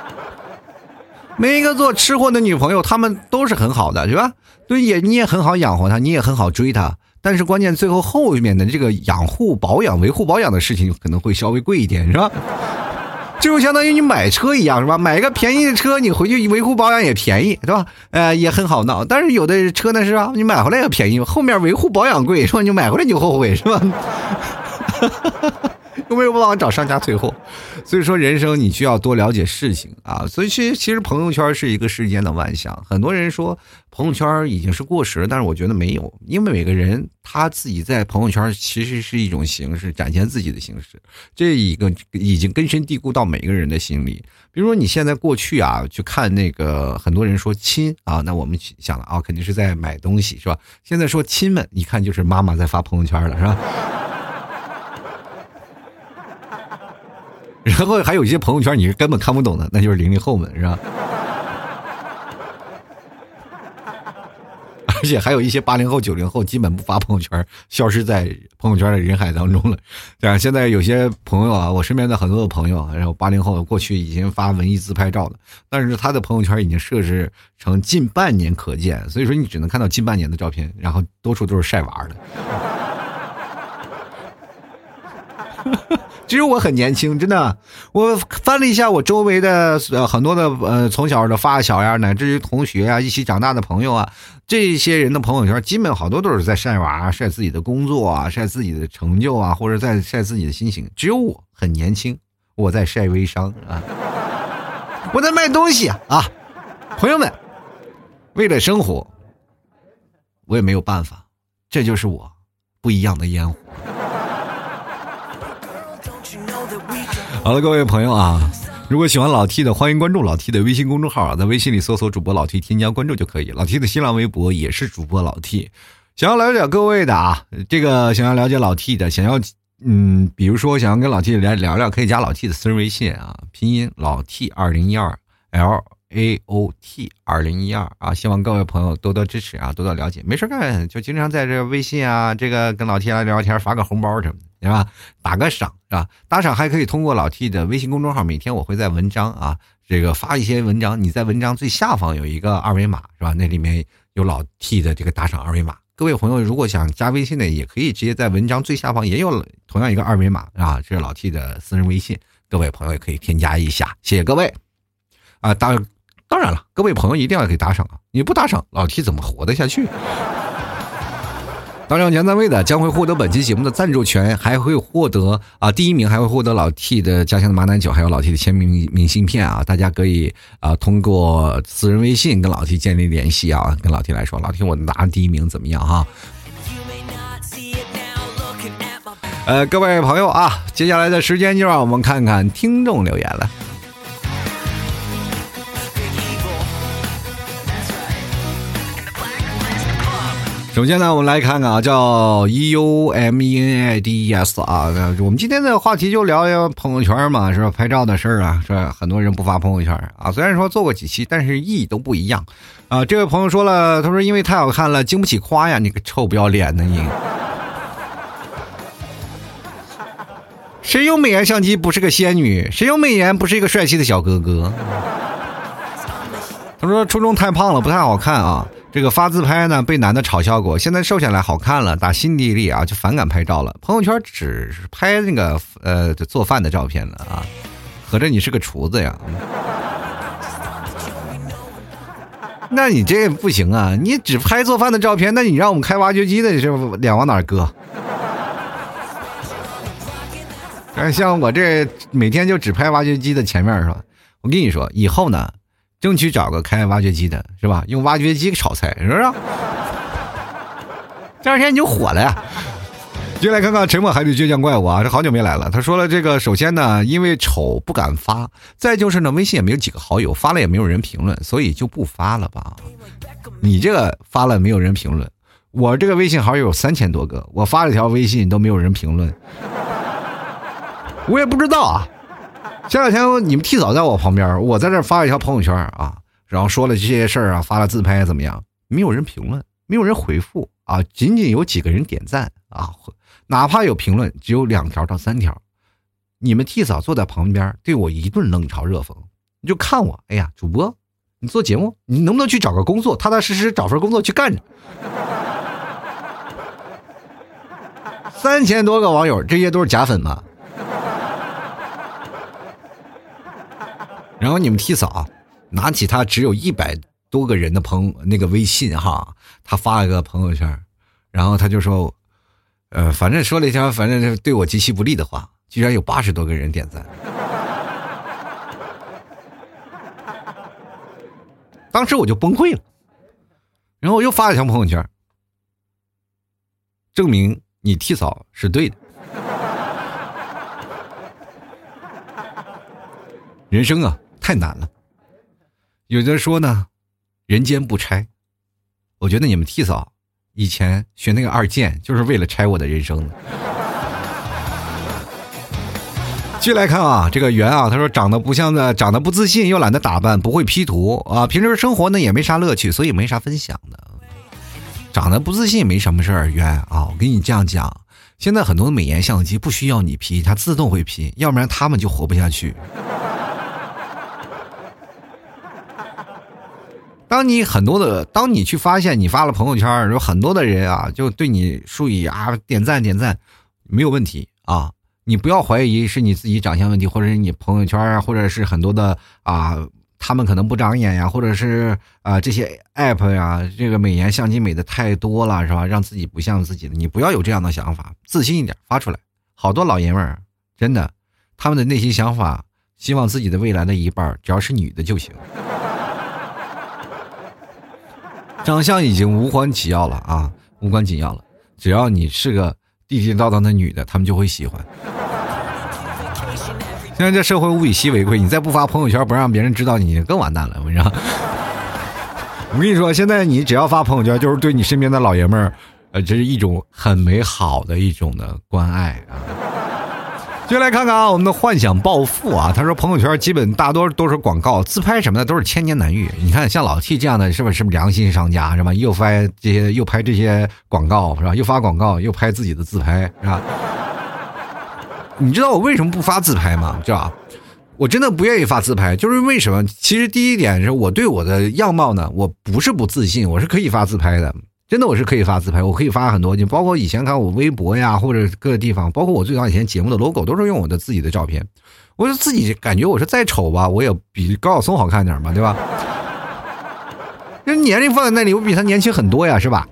每一个做吃货的女朋友，她们都是很好的，对吧？对，也你也很好养活她，你也很好追她。但是关键最后后面的这个养护、保养、维护、保养的事情，可能会稍微贵一点，是吧？就相当于你买车一样，是吧？买一个便宜的车，你回去维护保养也便宜，对吧？呃，也很好闹。但是有的车呢，是吧？你买回来也便宜，后面维护保养贵，是吧？你买回来你就后悔，是吧？哈哈哈哈有没有办法找商家退货？所以说，人生你需要多了解事情啊。所以，其实其实朋友圈是一个世间的万象。很多人说朋友圈已经是过时了，但是我觉得没有，因为每个人他自己在朋友圈其实是一种形式，展现自己的形式。这一个已经根深蒂固到每个人的心里。比如说，你现在过去啊，去看那个很多人说亲啊，那我们想了啊，肯定是在买东西是吧？现在说亲们，一看就是妈妈在发朋友圈了是吧？然后还有一些朋友圈你是根本看不懂的，那就是零零后们，是吧？而且还有一些八零后、九零后基本不发朋友圈，消失在朋友圈的人海当中了。对啊，现在有些朋友啊，我身边的很多的朋友，然后八零后过去已经发文艺自拍照了，但是他的朋友圈已经设置成近半年可见，所以说你只能看到近半年的照片，然后多数都是晒娃的。其实我很年轻，真的。我翻了一下我周围的呃很多的呃从小的发小呀，乃至于同学啊，一起长大的朋友啊，这些人的朋友圈，基本好多都是在晒娃、晒自己的工作啊、晒自己的成就啊，或者在晒自己的心情。只有我很年轻，我在晒微商啊，我在卖东西啊。朋友们，为了生活，我也没有办法，这就是我不一样的烟火。好了，各位朋友啊，如果喜欢老 T 的，欢迎关注老 T 的微信公众号啊，在微信里搜索主播老 T，添加关注就可以。老 T 的新浪微博也是主播老 T。想要了解各位的啊，这个想要了解老 T 的，想要嗯，比如说想要跟老 T 来聊聊，可以加老 T 的私人微信啊，拼音老 T 二零一二 L A O T 二零一二啊，希望各位朋友多多支持啊，多多了解。没事干就经常在这微信啊，这个跟老 T 来聊天，发个红包什么的。对吧？打个赏是吧？打赏还可以通过老 T 的微信公众号，每天我会在文章啊，这个发一些文章。你在文章最下方有一个二维码是吧？那里面有老 T 的这个打赏二维码。各位朋友，如果想加微信的，也可以直接在文章最下方也有同样一个二维码啊，这是老 T 的私人微信。各位朋友也可以添加一下，谢谢各位。啊，当当然了，各位朋友一定要给打赏啊！你不打赏，老 T 怎么活得下去？当中前三位的将会获得本期节目的赞助权，还会获得啊，第一名还会获得老 T 的家乡的马奶酒，还有老 T 的签名明信片啊，大家可以啊通过私人微信跟老 T 建立联系啊，跟老 T 来说，老 T 我拿第一名怎么样哈、啊？呃，各位朋友啊，接下来的时间就让我们看看听众留言了。首先呢，我们来看看啊，叫 E U M E N I D E S 啊，我们今天的话题就聊聊朋友圈嘛，是吧？拍照的事儿啊，是吧？很多人不发朋友圈啊，虽然说做过几期，但是意义都不一样啊。这位朋友说了，他说因为太好看了，经不起夸呀，你个臭不要脸的你！谁用美颜相机不是个仙女？谁用美颜不是一个帅气的小哥哥？他说初中太胖了，不太好看啊。这个发自拍呢，被男的嘲笑过，现在瘦下来好看了，打心底里啊就反感拍照了。朋友圈只拍那个呃做饭的照片了啊，合着你是个厨子呀？那你这不行啊，你只拍做饭的照片，那你让我们开挖掘机的是脸往哪搁？哎像我这每天就只拍挖掘机的前面是吧？我跟你说，以后呢。争取找个开挖掘机的，是吧？用挖掘机炒菜，是不是？第二天你就火了呀！就来看看沉默海底倔强怪物啊，这好久没来了。他说了，这个首先呢，因为丑不敢发，再就是呢，微信也没有几个好友，发了也没有人评论，所以就不发了吧。你这个发了没有人评论，我这个微信好友有三千多个，我发了条微信都没有人评论，我也不知道啊。前两天你们替嫂在我旁边，我在这发了一条朋友圈啊，然后说了这些事儿啊，发了自拍怎么样？没有人评论，没有人回复啊，仅仅有几个人点赞啊，哪怕有评论，只有两条到三条。你们替嫂坐在旁边，对我一顿冷嘲热讽，你就看我，哎呀，主播，你做节目，你能不能去找个工作，踏踏实实找份工作去干着？三千多个网友，这些都是假粉吗？然后你们替嫂拿起他只有一百多个人的朋那个微信哈，他发了个朋友圈，然后他就说，呃，反正说了一条反正就是对我极其不利的话，居然有八十多个人点赞。当时我就崩溃了，然后我又发了一条朋友圈，证明你替嫂是对的。人生啊。太难了，有的说呢，人间不拆。我觉得你们替嫂以前学那个二建，就是为了拆我的人生。继续来看啊，这个圆啊，他说长得不像的，长得不自信，又懒得打扮，不会 P 图啊，平时生活呢也没啥乐趣，所以没啥分享的。长得不自信没什么事儿，圆啊，我跟你这样讲，现在很多美颜相机不需要你 P，它自动会 P，要不然他们就活不下去。当你很多的，当你去发现你发了朋友圈，有很多的人啊，就对你数以啊点赞点赞，没有问题啊，你不要怀疑是你自己长相问题，或者是你朋友圈啊，或者是很多的啊，他们可能不长眼呀，或者是啊这些 app 呀，这个美颜相机美的太多了，是吧？让自己不像自己的，你不要有这样的想法，自信一点发出来。好多老爷们儿真的，他们的内心想法，希望自己的未来的一半只要是女的就行。长相已经无关紧要了啊，无关紧要了。只要你是个地地道道的女的，他们就会喜欢。现在这社会物以稀为贵，你再不发朋友圈，不让别人知道你，更完蛋了。我跟你说，我跟你说，现在你只要发朋友圈，就是对你身边的老爷们儿，呃，这是一种很美好的一种的关爱啊。就来看看啊，我们的幻想暴富啊！他说朋友圈基本大多都是广告，自拍什么的都是千年难遇。你看像老 T 这样的，是不是是不良心商家是吧？又发这些又拍这些广告是吧？又发广告又拍自己的自拍是吧？你知道我为什么不发自拍吗？知道吧？我真的不愿意发自拍，就是为什么？其实第一点是我对我的样貌呢，我不是不自信，我是可以发自拍的。真的我是可以发自拍，我可以发很多，你包括以前看我微博呀，或者各个地方，包括我最早以前节目的 logo 都是用我的自己的照片。我就自己感觉我是再丑吧，我也比高晓松好看点嘛，对吧？人年龄放在那里，我比他年轻很多呀，是吧？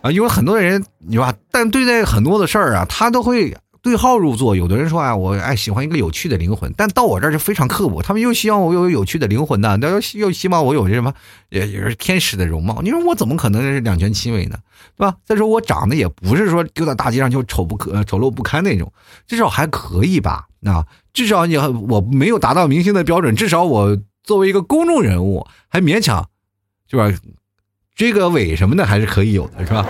啊，因为很多人，你吧？但对待很多的事儿啊，他都会对号入座。有的人说啊，我爱喜欢一个有趣的灵魂，但到我这儿就非常刻薄。他们又希望我有有趣的灵魂呢，那又又希望我有什么也也是天使的容貌。你说我怎么可能是两全其美呢？对吧？再说我长得也不是说丢到大街上就丑不可丑陋不堪那种，至少还可以吧？啊，至少你我没有达到明星的标准，至少我作为一个公众人物还勉强，是吧？追个尾什么的还是可以有的，是吧？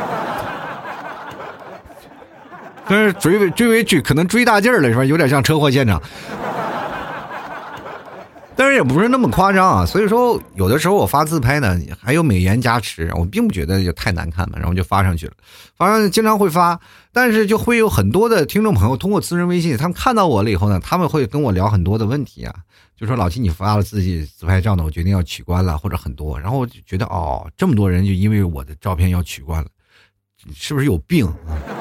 但是追尾追尾追可能追大劲儿了，是吧？有点像车祸现场。但是也不是那么夸张啊，所以说有的时候我发自拍呢，还有美颜加持，我并不觉得就太难看嘛，然后就发上去了。反正经常会发，但是就会有很多的听众朋友通过私人微信，他们看到我了以后呢，他们会跟我聊很多的问题啊，就说老七你发了自己自拍照呢，我决定要取关了，或者很多，然后我就觉得哦，这么多人就因为我的照片要取关了，是不是有病啊？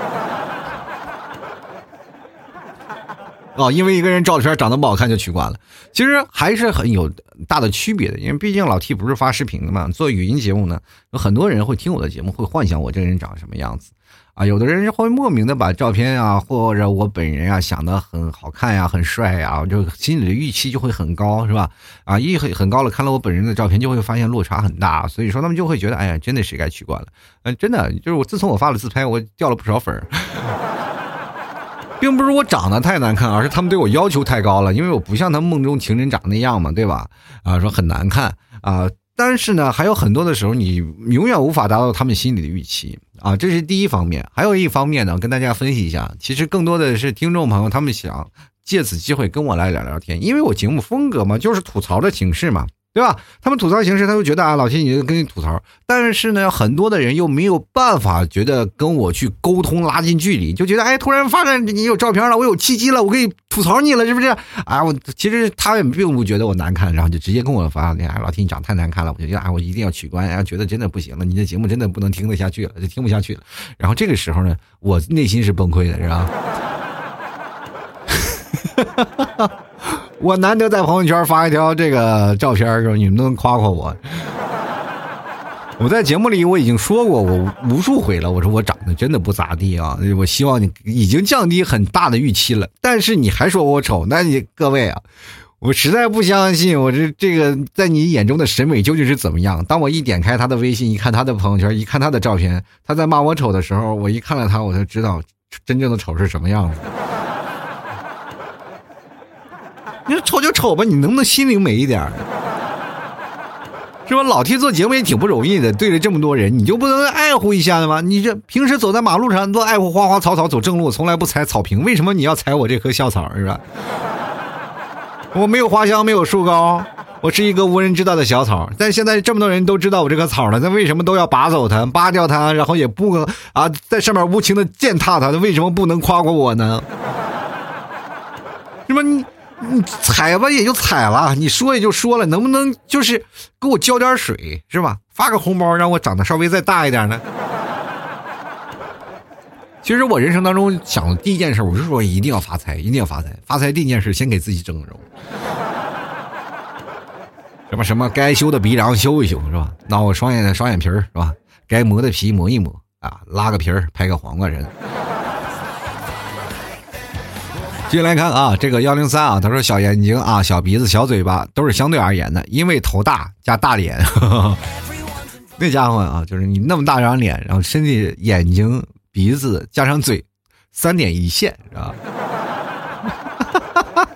哦，因为一个人照片长得不好看就取关了，其实还是很有大的区别的。因为毕竟老 T 不是发视频的嘛，做语音节目呢，有很多人会听我的节目，会幻想我这个人长什么样子啊。有的人会莫名的把照片啊，或者我本人啊想的很好看呀，很帅呀，就心里的预期就会很高，是吧？啊，一很很高了，看了我本人的照片就会发现落差很大，所以说他们就会觉得，哎呀，真的是该取关了。嗯，真的就是我自从我发了自拍，我掉了不少粉儿。并不是我长得太难看，而是他们对我要求太高了。因为我不像他们梦中情人长那样嘛，对吧？啊，说很难看啊。但是呢，还有很多的时候，你永远无法达到他们心里的预期啊。这是第一方面。还有一方面呢，跟大家分析一下，其实更多的是听众朋友他们想借此机会跟我来聊聊天，因为我节目风格嘛，就是吐槽的形式嘛。对吧？他们吐槽形式，他就觉得啊，老秦你跟你吐槽，但是呢，很多的人又没有办法觉得跟我去沟通拉近距离，就觉得哎，突然发现你有照片了，我有契机了，我可以吐槽你了，是不是？啊，我其实他也并不觉得我难看，然后就直接跟我发，哎，老秦你长太难看了，我就觉得啊，我一定要取关，然后觉得真的不行了，你的节目真的不能听得下去了，就听不下去了。然后这个时候呢，我内心是崩溃的，是吧哈哈哈哈？我难得在朋友圈发一条这个照片的时候，你们都能夸夸我。我在节目里我已经说过，我无数回了，我说我长得真的不咋地啊。我希望你已经降低很大的预期了，但是你还说我丑，那你各位啊，我实在不相信我这这个在你眼中的审美究竟是怎么样。当我一点开他的微信，一看他的朋友圈，一看他的照片，他在骂我丑的时候，我一看到他，我就知道真正的丑是什么样子。你说丑就丑吧，你能不能心灵美一点是吧？老替做节目也挺不容易的，对着这么多人，你就不能爱护一下的吗？你这平时走在马路上都爱护花花草草，走正路，从来不踩草坪，为什么你要踩我这棵校草是吧？我没有花香，没有树高，我是一个无人知道的小草。但现在这么多人都知道我这棵草了，那为什么都要拔走它、拔掉它，然后也不啊在上面无情的践踏它？那为什么不能夸夸我呢？是吧？你？你踩吧，也就踩了；你说也就说了，能不能就是给我浇点水，是吧？发个红包，让我长得稍微再大一点呢？其实我人生当中想的第一件事，我是说一定要发财，一定要发财。发财第一件事，先给自己整容，什么什么该修的鼻梁修一修，是吧？那我双眼双眼皮，是吧？该磨的皮磨一磨啊，拉个皮儿，拍个黄瓜人。继续来看啊，这个幺零三啊，他说小眼睛啊，小鼻子，小嘴巴都是相对而言的，因为头大加大脸，那家伙啊，就是你那么大张脸，然后身体眼睛鼻子加上嘴，三点一线是吧？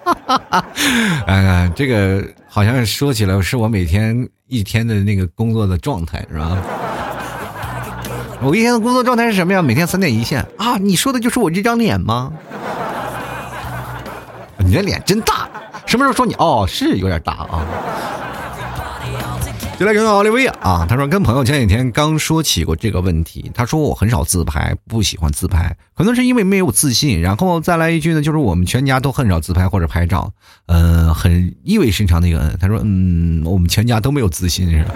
哈哈哈哎，这个好像说起来是我每天一天的那个工作的状态是吧？我一天的工作状态是什么呀？每天三点一线啊？你说的就是我这张脸吗？你这脸真大，什么时候说你哦是有点大啊？就来看看奥利维亚啊，他说跟朋友前几天刚说起过这个问题，他说我很少自拍，不喜欢自拍，可能是因为没有自信。然后再来一句呢，就是我们全家都很少自拍或者拍照，嗯，很意味深长的一个嗯，他说嗯，我们全家都没有自信是吧？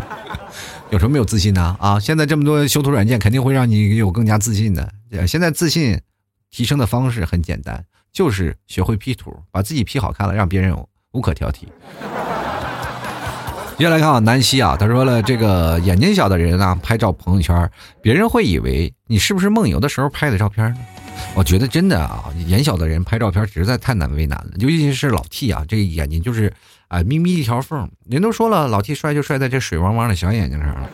有什么没有自信呢？啊，现在这么多修图软件，肯定会让你有更加自信的。现在自信。提升的方式很简单，就是学会 P 图，把自己 P 好看了，让别人无可挑剔。接下来看啊，南希啊，他说了，这个眼睛小的人啊，拍照朋友圈，别人会以为你是不是梦游的时候拍的照片呢？我觉得真的啊，眼小的人拍照片实在太难为难了，尤其是老 T 啊，这个眼睛就是啊，眯眯一条缝。人都说了，老 T 帅就帅在这水汪汪的小眼睛上了。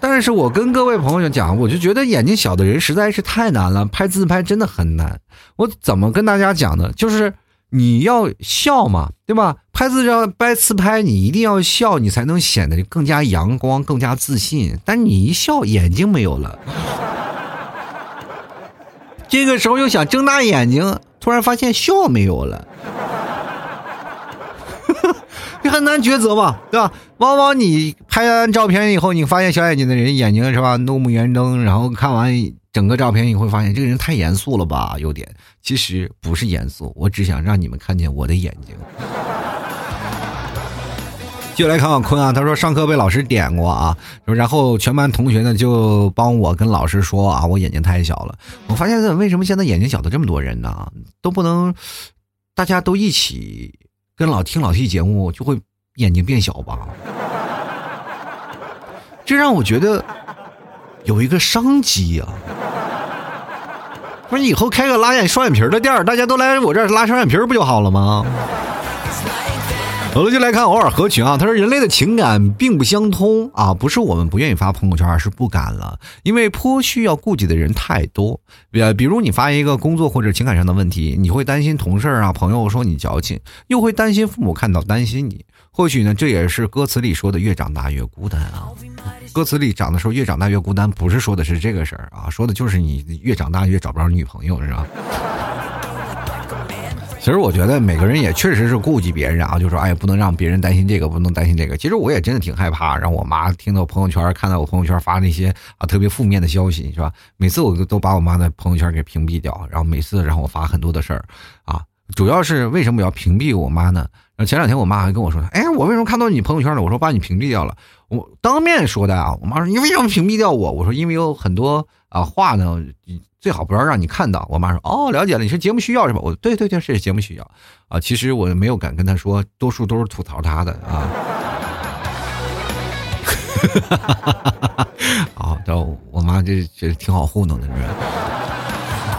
但是我跟各位朋友讲，我就觉得眼睛小的人实在是太难了，拍自拍真的很难。我怎么跟大家讲呢？就是你要笑嘛，对吧？拍自照、拍自拍，你一定要笑，你才能显得更加阳光、更加自信。但你一笑，眼睛没有了。这个时候又想睁大眼睛，突然发现笑没有了，你 很难抉择嘛，对吧？往往你拍完照片以后，你发现小眼睛的人眼睛是吧，怒目圆睁，然后看完整个照片，你会发现这个人太严肃了吧？有点，其实不是严肃，我只想让你们看见我的眼睛。就来看看坤啊，他说上课被老师点过啊，然后全班同学呢就帮我跟老师说啊，我眼睛太小了。我发现为什么现在眼睛小的这么多人呢？都不能大家都一起跟老听老 T 节目，就会眼睛变小吧？这让我觉得有一个商机啊。不是以后开个拉眼双眼皮的店大家都来我这儿拉双眼皮不就好了吗？好了，就来看偶尔合群啊。他说：“人类的情感并不相通啊，不是我们不愿意发朋友圈，而是不敢了。因为颇需要顾及的人太多。呃，比如你发一个工作或者情感上的问题，你会担心同事啊、朋友说你矫情，又会担心父母看到担心你。或许呢，这也是歌词里说的‘越长大越孤单’啊。歌词里长的时候越长大越孤单，不是说的是这个事儿啊，说的就是你越长大越找不着女朋友，是吧？”其实我觉得每个人也确实是顾及别人啊，就说哎，不能让别人担心这个，不能担心这个。其实我也真的挺害怕，让我妈听到朋友圈，看到我朋友圈发那些啊特别负面的消息，是吧？每次我都都把我妈的朋友圈给屏蔽掉，然后每次让我发很多的事儿啊。主要是为什么要屏蔽我妈呢？前两天我妈还跟我说，哎，我为什么看到你朋友圈了？我说把你屏蔽掉了，我当面说的啊。我妈说你为什么屏蔽掉我？我说因为有很多啊话呢。最好不要让你看到。我妈说：“哦，了解了，你是节目需要是吧？”我对对对，是节目需要啊。其实我没有敢跟她说，多数都是吐槽她的啊。哈 好，这我妈这这挺好糊弄的，是吧？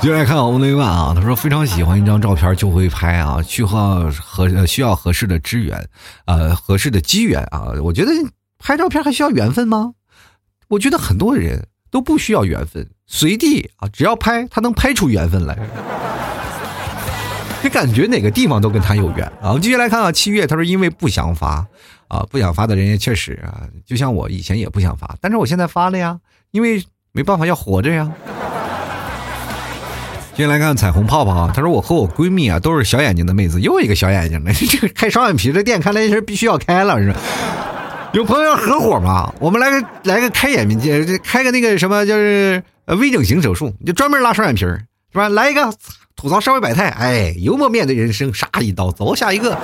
就来看欧雷万啊，他说非常喜欢一张照片就会拍啊，需要合需要合适的资源，呃，合适的机缘啊。我觉得拍照片还需要缘分吗？我觉得很多人。都不需要缘分，随地啊，只要拍，他能拍出缘分来。你感觉哪个地方都跟他有缘啊！我们继续来看啊，七月他说因为不想发啊，不想发的人也确实啊，就像我以前也不想发，但是我现在发了呀，因为没办法要活着呀。接下来看彩虹泡泡啊，他说我和我闺蜜啊都是小眼睛的妹子，又一个小眼睛的，这 个开双眼皮的店看来是必须要开了是吧？有朋友要合伙吗？我们来个来个开眼界，开个那个什么，就是微整形手术，就专门拉双眼皮儿，是吧？来一个吐槽社会百态，哎，幽默面对人生，杀一刀，走下一个。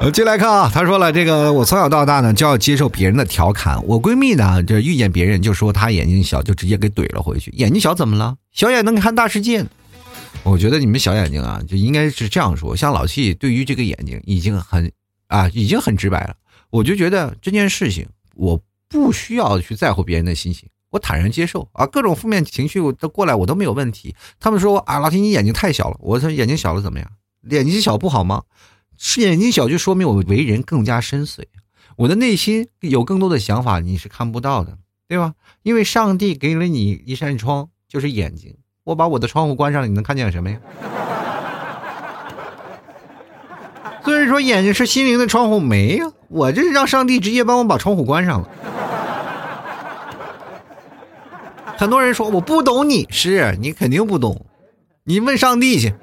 呃，进来看啊，他说了，这个我从小到大呢就要接受别人的调侃。我闺蜜呢，这遇见别人就说她眼睛小，就直接给怼了回去。眼睛小怎么了？小眼能看大世界。我觉得你们小眼睛啊，就应该是这样说。像老七对于这个眼睛已经很啊，已经很直白了。我就觉得这件事情，我不需要去在乎别人的心情，我坦然接受啊，各种负面情绪都过来，我都没有问题。他们说啊，老天你眼睛太小了，我说眼睛小了怎么样？眼睛小不好吗？是眼睛小就说明我为人更加深邃，我的内心有更多的想法，你是看不到的，对吧？因为上帝给了你一扇窗，就是眼睛，我把我的窗户关上了，你能看见什么呀？所以说，眼睛是心灵的窗户，没呀？我这是让上帝直接帮我把窗户关上了。很多人说我不懂你，是你肯定不懂，你问上帝去。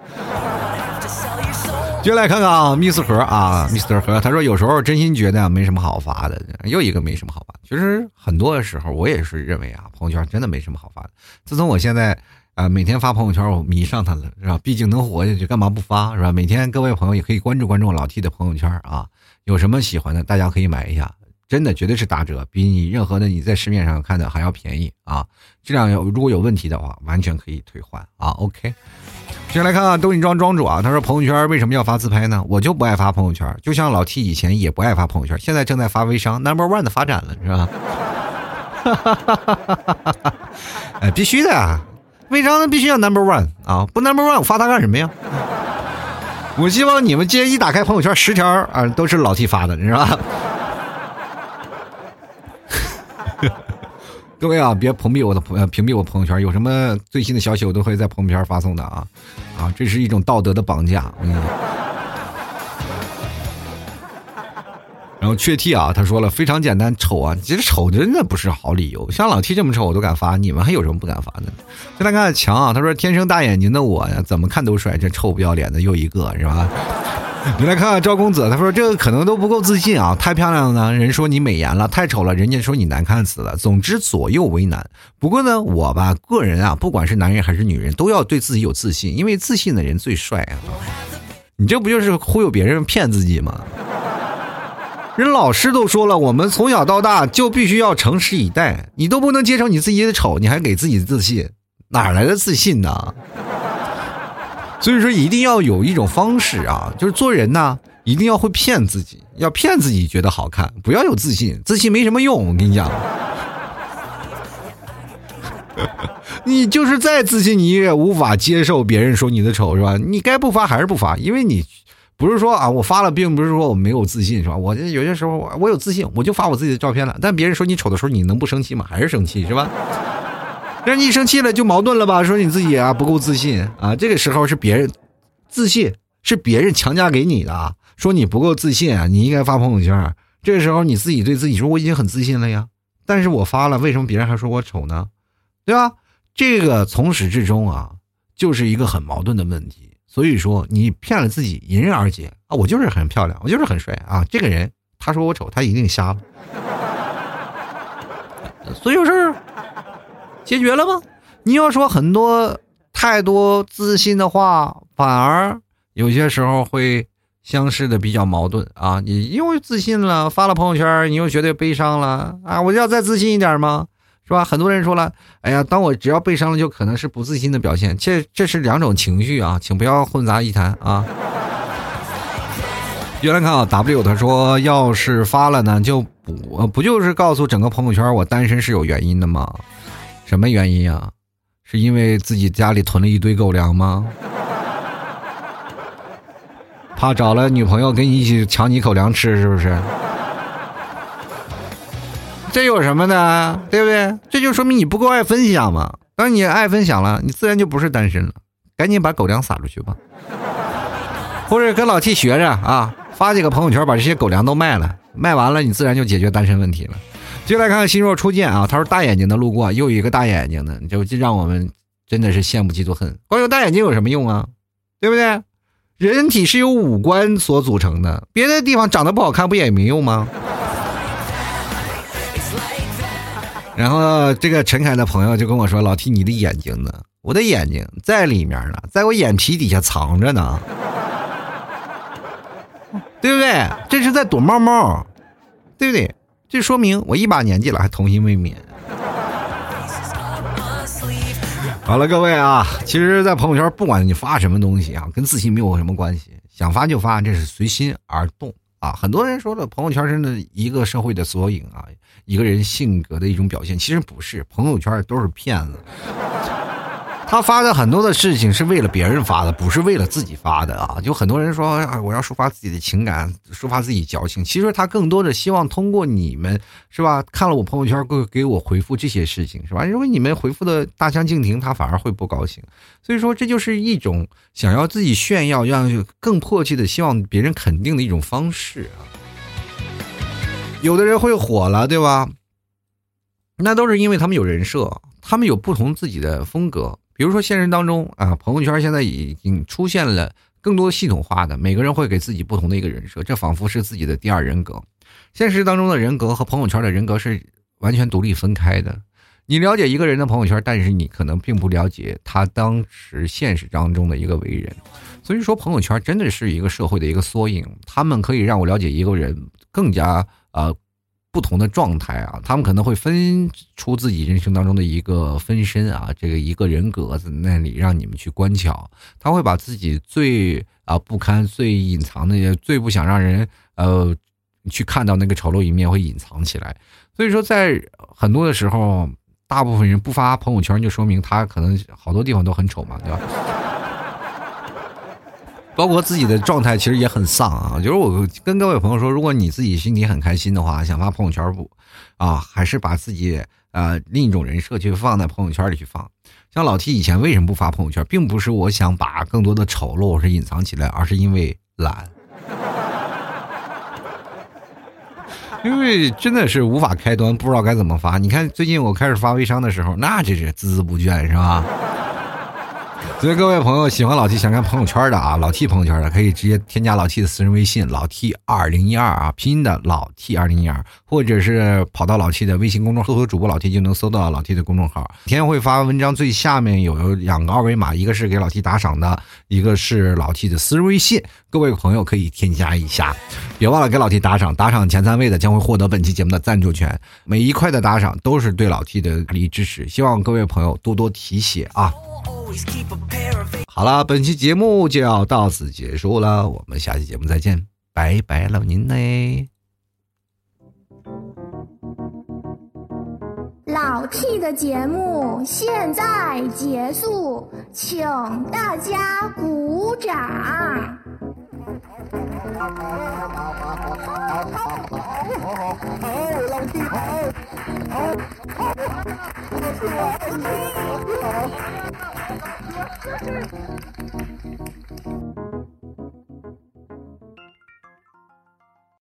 接下来看看啊，Miss 何啊，Mr 何，他说有时候真心觉得没什么好发的，又一个没什么好发。其实很多的时候，我也是认为啊，朋友圈真的没什么好发的。自从我现在。啊，每天发朋友圈，我迷上他了，是吧？毕竟能活下去，干嘛不发，是吧？每天各位朋友也可以关注关注老 T 的朋友圈啊，有什么喜欢的，大家可以买一下，真的绝对是打折，比你任何的你在市面上看的还要便宜啊！质量有如果有问题的话，完全可以退换啊。OK，接下来看看东影庄庄主啊，他说朋友圈为什么要发自拍呢？我就不爱发朋友圈，就像老 T 以前也不爱发朋友圈，现在正在发微商 Number One 的发展了，是吧？哈哈哈哈哈哈哎，必须的啊，微商必须要 Number One 啊，不 Number One 我发它干什么呀？我希望你们今天一打开朋友圈，十条啊都是老 T 发的，你知道吧？各位啊，别屏蔽我的朋，屏蔽我朋友圈。有什么最新的消息，我都会在朋友圈发送的啊！啊，这是一种道德的绑架。嗯。然后雀 T 啊，他说了非常简单，丑啊，其实丑真的不是好理由。像老 T 这么丑，我都敢发，你们还有什么不敢发的？再来看强啊，他说天生大眼睛的我呀，怎么看都帅，这臭不要脸的又一个，是吧？你来看看赵公子，他说这个可能都不够自信啊！太漂亮了，人说你美颜了；太丑了，人家说你难看死了。总之左右为难。不过呢，我吧个人啊，不管是男人还是女人，都要对自己有自信，因为自信的人最帅啊！你这不就是忽悠别人、骗自己吗？人老师都说了，我们从小到大就必须要诚实以待。你都不能接受你自己的丑，你还给自己自信，哪来的自信呢？所以说，一定要有一种方式啊，就是做人呢，一定要会骗自己，要骗自己觉得好看，不要有自信，自信没什么用。我跟你讲，你就是再自信，你也无法接受别人说你的丑，是吧？你该不发还是不发，因为你不是说啊，我发了，并不是说我没有自信，是吧？我有些时候我有自信，我就发我自己的照片了。但别人说你丑的时候，你能不生气吗？还是生气，是吧？让你一生气了就矛盾了吧？说你自己啊不够自信啊，这个时候是别人自信是别人强加给你的，说你不够自信啊，你应该发朋友圈。这个时候你自己对自己说我已经很自信了呀，但是我发了，为什么别人还说我丑呢？对吧？这个从始至终啊，就是一个很矛盾的问题。所以说你骗了自己，迎刃而解啊！我就是很漂亮，我就是很帅啊！这个人他说我丑，他一定瞎了。所以有事儿。解决了吗？你要说很多太多自信的话，反而有些时候会相视的比较矛盾啊！你又自信了，发了朋友圈，你又觉得悲伤了啊！我要再自信一点吗？是吧？很多人说了，哎呀，当我只要悲伤了，就可能是不自信的表现。这这是两种情绪啊，请不要混杂一谈啊！原来看啊，W 他说，要是发了呢，就不不就是告诉整个朋友圈我单身是有原因的吗？什么原因啊？是因为自己家里囤了一堆狗粮吗？怕找了女朋友跟你一起抢你口粮吃，是不是？这有什么的，对不对？这就说明你不够爱分享嘛。当你爱分享了，你自然就不是单身了。赶紧把狗粮撒出去吧，或者跟老 T 学着啊，发几个朋友圈，把这些狗粮都卖了，卖完了你自然就解决单身问题了。接来看看心若初见啊，他说大眼睛的路过，又一个大眼睛的，就让我们真的是羡慕嫉妒恨。光有大眼睛有什么用啊？对不对？人体是由五官所组成的，别的地方长得不好看不也没用吗？然后这个陈凯的朋友就跟我说：“老 T，你的眼睛呢？我的眼睛在里面呢，在我眼皮底下藏着呢，对不对？这是在躲猫猫，对不对？”这说明我一把年纪了还童心未泯。好了，各位啊，其实，在朋友圈，不管你发什么东西啊，跟自信没有什么关系，想发就发，这是随心而动啊。很多人说了，朋友圈是的一个社会的缩影啊，一个人性格的一种表现，其实不是，朋友圈都是骗子。他发的很多的事情是为了别人发的，不是为了自己发的啊！就很多人说啊，我要抒发自己的情感，抒发自己矫情。其实他更多的希望通过你们，是吧？看了我朋友圈，给给我回复这些事情，是吧？如果你们回复的大相径庭，他反而会不高兴。所以说，这就是一种想要自己炫耀，让更迫切的希望别人肯定的一种方式啊。有的人会火了，对吧？那都是因为他们有人设，他们有不同自己的风格。比如说现实当中啊，朋友圈现在已经出现了更多系统化的，每个人会给自己不同的一个人设，这仿佛是自己的第二人格。现实当中的人格和朋友圈的人格是完全独立分开的。你了解一个人的朋友圈，但是你可能并不了解他当时现实当中的一个为人。所以说，朋友圈真的是一个社会的一个缩影，他们可以让我了解一个人更加呃不同的状态啊，他们可能会分出自己人生当中的一个分身啊，这个一个人格在那里让你们去观瞧，他会把自己最啊不堪、最隐藏的、最不想让人呃去看到那个丑陋一面会隐藏起来。所以说，在很多的时候，大部分人不发朋友圈，就说明他可能好多地方都很丑嘛，对吧？包括自己的状态其实也很丧啊，就是我跟各位朋友说，如果你自己心里很开心的话，想发朋友圈不啊，还是把自己呃另一种人设去放在朋友圈里去放。像老 T 以前为什么不发朋友圈，并不是我想把更多的丑陋是隐藏起来，而是因为懒，因为真的是无法开端，不知道该怎么发。你看最近我开始发微商的时候，那真是孜孜不倦，是吧？所以各位朋友喜欢老 T 想看朋友圈的啊，老 T 朋友圈的可以直接添加老 T 的私人微信老 T 二零一二啊，拼音的老 T 二零一二，或者是跑到老 T 的微信公众号搜索主播老 T 就能搜到老 T 的公众号。每天会发文章最下面有两个二维码，一个是给老 T 打赏的，一个是老 T 的私人微信，各位朋友可以添加一下，别忘了给老 T 打赏，打赏前三位的将会获得本期节目的赞助权，每一块的打赏都是对老 T 的力支持，希望各位朋友多多提携啊。好了，本期节目就要到此结束了，我们下期节目再见，拜拜了您嘞！老 T 的节目现在结束，请大家鼓掌。好，老 T 好，好，好，好，好，好。Thank you.